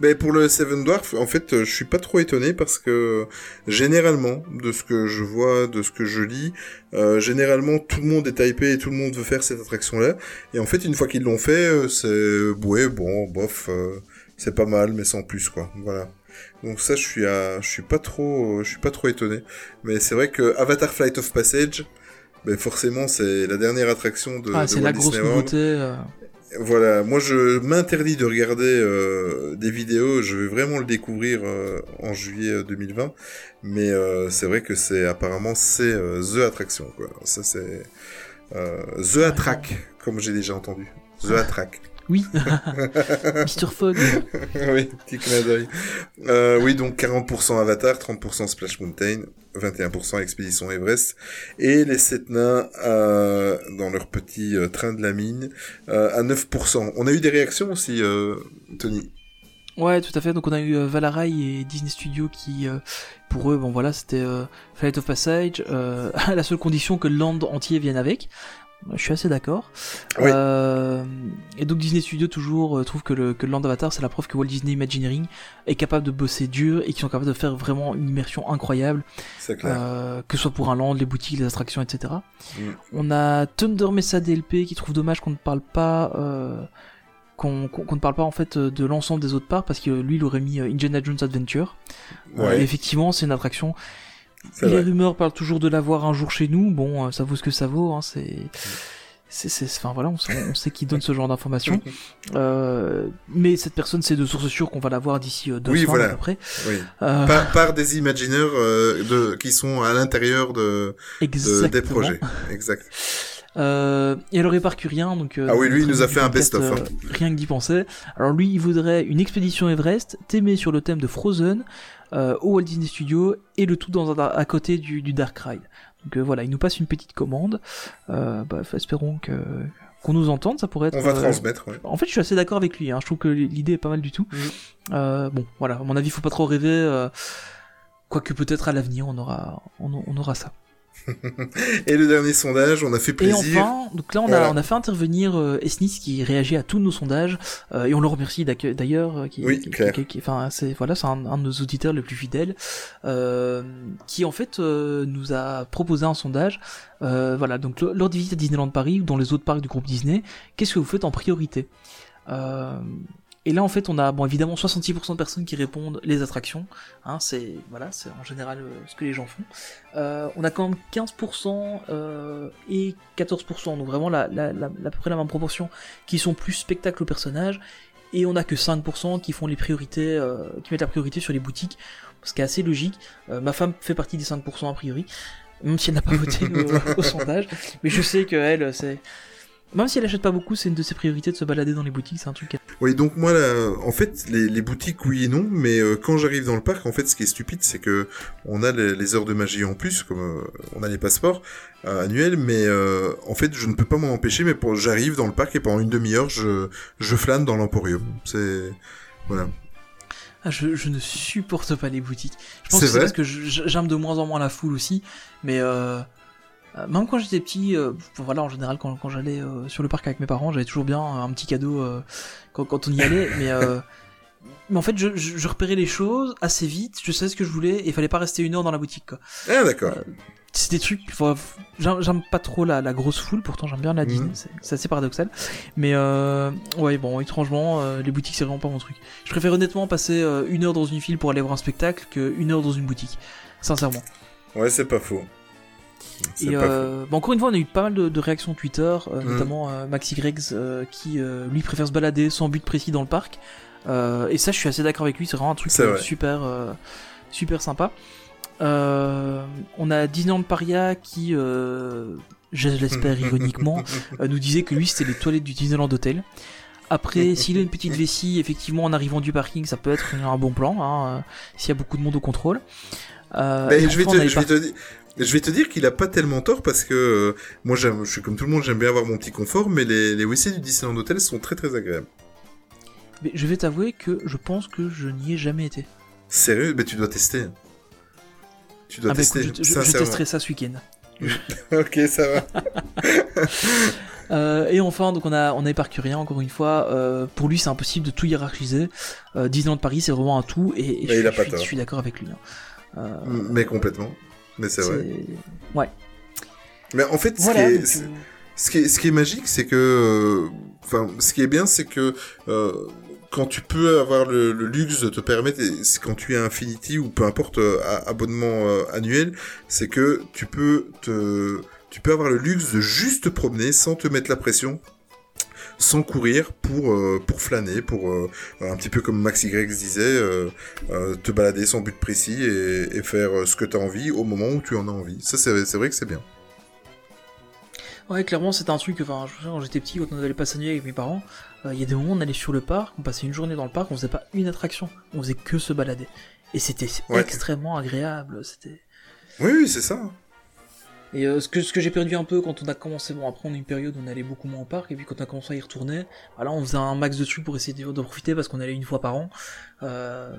Mais pour le Seven Dwarf, en fait, euh, je suis pas trop étonné parce que généralement, de ce que je vois, de ce que je lis, euh, généralement tout le monde est hypé et tout le monde veut faire cette attraction-là. Et en fait, une fois qu'ils l'ont fait, c'est ouais, bon, bof, c'est pas mal, mais sans plus quoi. Voilà. Donc ça, je suis, à... je suis pas trop, je suis pas trop étonné. Mais c'est vrai que Avatar Flight of Passage, ben forcément, c'est la dernière attraction de, ah, c'est la grosse nouveauté. Euh. Voilà, moi je m'interdis de regarder euh, des vidéos, je vais vraiment le découvrir euh, en juillet 2020, mais c'est vrai que c'est apparemment c'est the attraction quoi. Ça c'est the attract comme j'ai déjà entendu. The attract. Oui, (laughs) Mr. Fogg. oui, petit clin d'œil. Euh, oui, donc 40% Avatar, 30% Splash Mountain, 21% Expédition Everest, et les 7 nains euh, dans leur petit euh, train de la mine à 9%. On a eu des réactions aussi, Tony? Ouais, tout à fait. Donc on a eu Valarai et Disney Studios qui, pour eux, bon voilà, c'était Flight of Passage, (laughs) à la seule condition que le land entier vienne avec. Je suis assez d'accord. Euh, et donc Disney Studios toujours euh, trouve que le, que le Land Avatar c'est la preuve que Walt Disney Imagineering est capable de bosser dur et qu'ils sont capables de faire vraiment une immersion incroyable. C'est clair. Euh, que ce soit pour un land, les boutiques, les attractions, etc. Mm. On a Thunder Mesa DLP qui trouve dommage qu'on ne parle pas qu'on ne parle pas en fait de l'ensemble des autres parts parce que lui il aurait mis Indiana Jones Adventure. Ouais. effectivement c'est une attraction les rumeurs parlent toujours de l'avoir un jour chez nous. Bon, euh, ça vaut ce que ça vaut. Hein, c'est c'est, enfin voilà, on sait, on sait qui donne ce genre d'informations. (laughs) Euh, mais cette personne, c'est de source sûre qu'on va l'avoir d'ici euh, deux oui, voilà. après. Oui. Euh... Par, par, des imagineurs euh, de, qui sont à l'intérieur de, de, des projets. Exact. (laughs) Euh, et alors Éparcurien, donc ah oui, lui il nous a fait un best-of. Hein. Rien que d'y penser. Alors lui, il voudrait une expédition Everest, thèmée sur le thème de Frozen, euh, au Walt Disney Studio et le tout dans un, à côté du, du Dark Ride. Donc euh, voilà, il nous passe une petite commande. Euh, bah, espérons que qu'on nous entende, ça pourrait être. On va transmettre. Ouais. En fait, je suis assez d'accord avec lui. Hein. Je trouve que l'idée est pas mal du tout. Mm. bon, voilà. À mon avis, faut pas trop rêver. Quoique peut-être à l'avenir, on aura, on aura ça. Et le dernier sondage, on a fait plaisir. Et enfin, donc là on a, on a fait intervenir euh, Esnis qui réagit à tous nos sondages euh, et on le remercie d'ailleurs. Euh, qui, oui, qui, enfin, c'est voilà, c'est un, un, de nos auditeurs les plus fidèles euh, qui en fait euh, nous a proposé un sondage. voilà, donc lors des visites à Disneyland Paris ou dans les autres parcs du groupe Disney, qu'est-ce que vous faites en priorité? Et là, en fait, on a, bon, évidemment, 66% de personnes qui répondent les attractions. Hein, c'est, voilà, c'est en général euh, ce que les gens font. Euh, on a quand même 15% euh, et 14%, donc vraiment à peu près la même proportion, qui sont plus spectacle au personnage. Et on a que 5% qui font les priorités, qui mettent la priorité sur les boutiques, ce qui est assez logique. Ma femme fait partie des 5% a priori, même si elle n'a pas (laughs) voté au, au, sondage. Mais je sais que elle, c'est même si elle achète pas beaucoup, c'est une de ses priorités de se balader dans les boutiques, c'est un truc. Oui, donc moi, là, en fait, les, les, boutiques, oui et non, mais euh, quand j'arrive dans le parc, en fait, ce qui est stupide, c'est que on a les, les, heures de magie en plus, comme euh, on a les passeports euh, annuels, mais en fait, je ne peux pas m'en empêcher, mais pour j'arrive dans le parc et pendant une demi-heure, je, je flâne dans l'emporium. C'est voilà. Ah, je, je, ne supporte pas les boutiques. Je pense que c'est parce que j'aime de moins en moins la foule aussi, mais euh, euh, même quand j'étais petit, euh, voilà, en général, quand, quand j'allais euh, sur le parc avec mes parents, j'avais toujours bien un petit cadeau quand, quand, on y allait, (laughs) mais mais en fait, je, je, repérais les choses assez vite, je savais ce que je voulais, et il fallait pas rester une heure dans la boutique, quoi. Ah, d'accord. c'est des trucs, j'aime pas trop la, la, grosse foule, pourtant j'aime bien la Disney, mhm. c'est assez paradoxal. Mais euh, ouais, bon, étrangement, les boutiques c'est vraiment pas mon truc. Je préfère honnêtement passer une heure dans une file pour aller voir un spectacle que une heure dans une boutique, sincèrement. Ouais, c'est pas faux. Et euh, encore une fois, on a eu pas mal de, de réactions Twitter, euh, mm. notamment euh, Maxi Greggs qui lui préfère se balader sans but précis dans le parc. et ça, je suis assez d'accord avec lui. C'est vraiment un truc super, super sympa. on a Disneyland Paria qui, je l'espère (laughs) ironiquement, nous disait que lui c'était les toilettes du Disneyland Hotel. Après, (laughs) s'il a une petite vessie, effectivement, en arrivant du parking, ça peut être un bon plan, hein, s'il y a beaucoup de monde au contrôle. Euh, je, vais te, je, vais te, dire qu'il a pas tellement tort parce que euh, moi, je suis comme tout le monde, j'aime bien avoir mon petit confort, mais les, les WC du Disneyland Hotel sont très très agréables. Mais je vais t'avouer que je pense que je n'y ai jamais été. Sérieux? Mais tu dois tester. Tu dois ah bah tester. je, testerai ça ce week-end. (laughs) ok, ça va. (laughs) Euh, et enfin, donc on a on a Éparcurien encore une fois. Euh, pour lui, c'est impossible de tout hiérarchiser. Euh, Disneyland Paris, c'est vraiment un tout, et, je, suis, d'accord avec lui. Hein. Mais complètement. Mais c'est vrai. Ouais. Mais en fait, ce, qui, est, ce, qui, est, ce qui est magique, c'est que, enfin, ce qui est bien, c'est que quand tu peux avoir le, luxe de te permettre, c'est quand tu es Infinity ou peu importe abonnement annuel, c'est que tu peux te tu peux avoir le luxe de juste te promener sans te mettre la pression sans courir pour euh, pour flâner pour euh, un petit peu comme Max Y disait euh, te balader sans but précis et, faire ce que tu as envie au moment où tu en as envie. Ça c'est vrai que c'est bien. Ouais clairement c'était un truc enfin quand j'étais petit quand on allait passer nuit avec mes parents il y a des moments où on allait sur le parc on passait une journée dans le parc on faisait pas une attraction. On faisait que se balader. Et c'était extrêmement agréable c'était oui, oui c'est ça et euh, ce que, ce que j'ai perdu un peu quand on a commencé, bon après on a une période où on allait beaucoup moins au parc, et puis quand on a commencé à y retourner, voilà, on faisait un max de trucs pour essayer de, profiter parce qu'on allait une fois par an. Euh,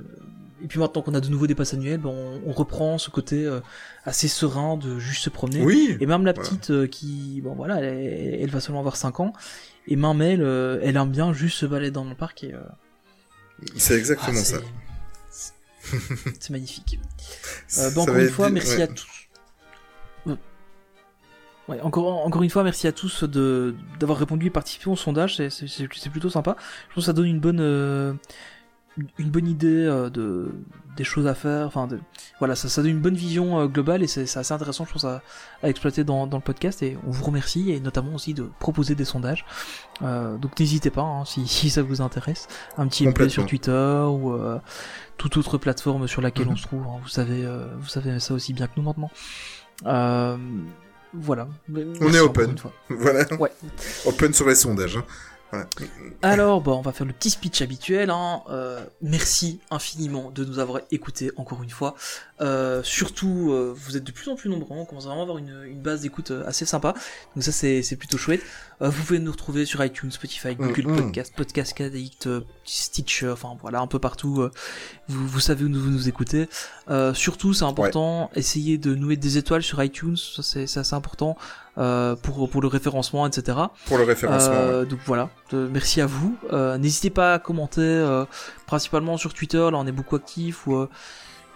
et puis maintenant qu'on a de nouveau des passes annuelles, ben on, reprend ce côté euh, assez serein de juste se promener. Oui, et même la petite qui, bon voilà, elle, elle, va seulement avoir 5 ans, et même elle, elle aime bien juste se balader dans le parc et... c'est exactement ah, ça. C'est magnifique. (laughs) Ben, encore une fois, merci à tous Ouais, encore, encore une fois, merci à tous de d'avoir répondu et participé au sondage, c'est plutôt sympa. Je pense que ça donne une bonne, euh, une bonne idée euh, de, des choses à faire, enfin, de, voilà, ça, ça donne une bonne vision euh, globale et c'est assez intéressant, je pense, à, à exploiter dans, dans, le podcast et on vous remercie et notamment aussi de proposer des sondages. donc n'hésitez pas, hein, si, (laughs) si ça vous intéresse, un petit MP sur Twitter ou toute autre plateforme sur laquelle on mhm. se trouve, hein. vous savez, vous savez ça aussi bien que nous maintenant. Euh, voilà. On est open. Voilà. Ouais. (laughs) Open sur les sondages. Hein. Alors, bon, on va faire le petit speech habituel. Hein. Euh, merci infiniment de nous avoir écoutés encore une fois. Euh, surtout, euh, vous êtes de plus en plus nombreux. On commence vraiment à avoir une, une base d'écoute assez sympa. Donc ça, c'est plutôt chouette. vous pouvez nous retrouver sur iTunes, Spotify, Google mm, mm. Podcast, Podcast Addict, Stitcher, enfin voilà, un peu partout. vous, vous savez où nous, vous nous écoutez. surtout, c'est important, essayez de nouer des étoiles sur iTunes. Ça, c'est assez important. Euh, pour, pour le référencement, etc. Pour le référencement. Euh, Donc voilà, merci à vous. Euh, N'hésitez pas à commenter, euh, principalement sur Twitter, là on est beaucoup actifs, ou,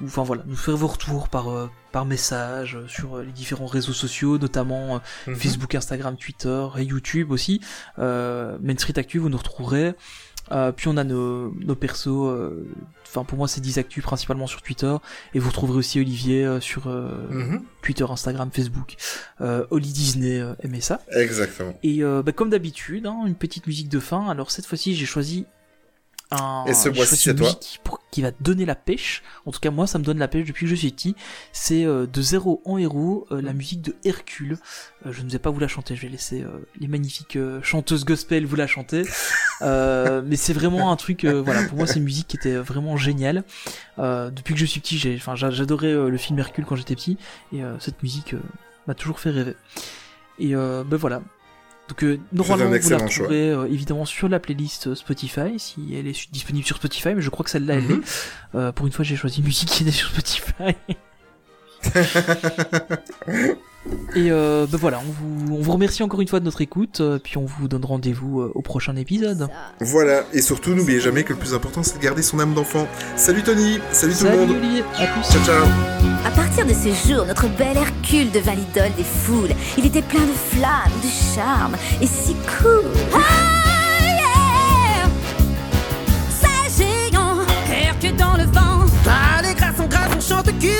ou enfin voilà, nous faire vos retours par, par message sur les différents réseaux sociaux, notamment mhm. Facebook, Instagram, Twitter et YouTube aussi. Main Street Actu, vous nous retrouverez. Euh, puis on a nos, nos persos, euh, enfin pour moi c'est 10 actus principalement sur Twitter, et vous retrouverez aussi Olivier euh, sur mhm. Twitter, Instagram, Facebook. Oli Disney aimait ça. Exactement. Et bah, comme d'habitude, hein, une petite musique de fin. Alors cette fois-ci j'ai choisi et ce mois-ci, c'est toi. Qui, va te donner la pêche. En tout cas, moi, ça me donne la pêche depuis que je suis petit. C'est euh, de zéro en héros, euh, la musique de Hercule. Euh, je ne vais pas vous la chanter, je vais laisser les magnifiques chanteuses gospel vous la chanter. (laughs) mais c'est vraiment un truc, voilà, pour moi, c'est une musique qui était vraiment géniale. depuis que je suis petit, j'ai, enfin, j'adorais le film Hercule quand j'étais petit, et cette musique m'a toujours fait rêver. Et ben voilà, donc euh, normalement vous la retrouverez euh, évidemment sur la playlist euh, Spotify si elle est disponible sur Spotify, mais je crois que celle-là elle mhm. est. pour une fois j'ai choisi une musique qui est sur Spotify. (laughs) (laughs) Et ben voilà, on vous, on vous, remercie encore une fois de notre écoute, puis on vous donne rendez-vous au prochain épisode. Voilà, et surtout n'oubliez jamais que le plus important c'est de garder son âme d'enfant. Salut Tony, salut, tout le monde. Olivier, à plus. Ciao ciao. À partir de ce jour, notre bel Hercule devint l'idole des foules. Il était plein de flammes, de charme et si cool. Ah dans le vent. Allez, grâce en grâce, on chante qu'il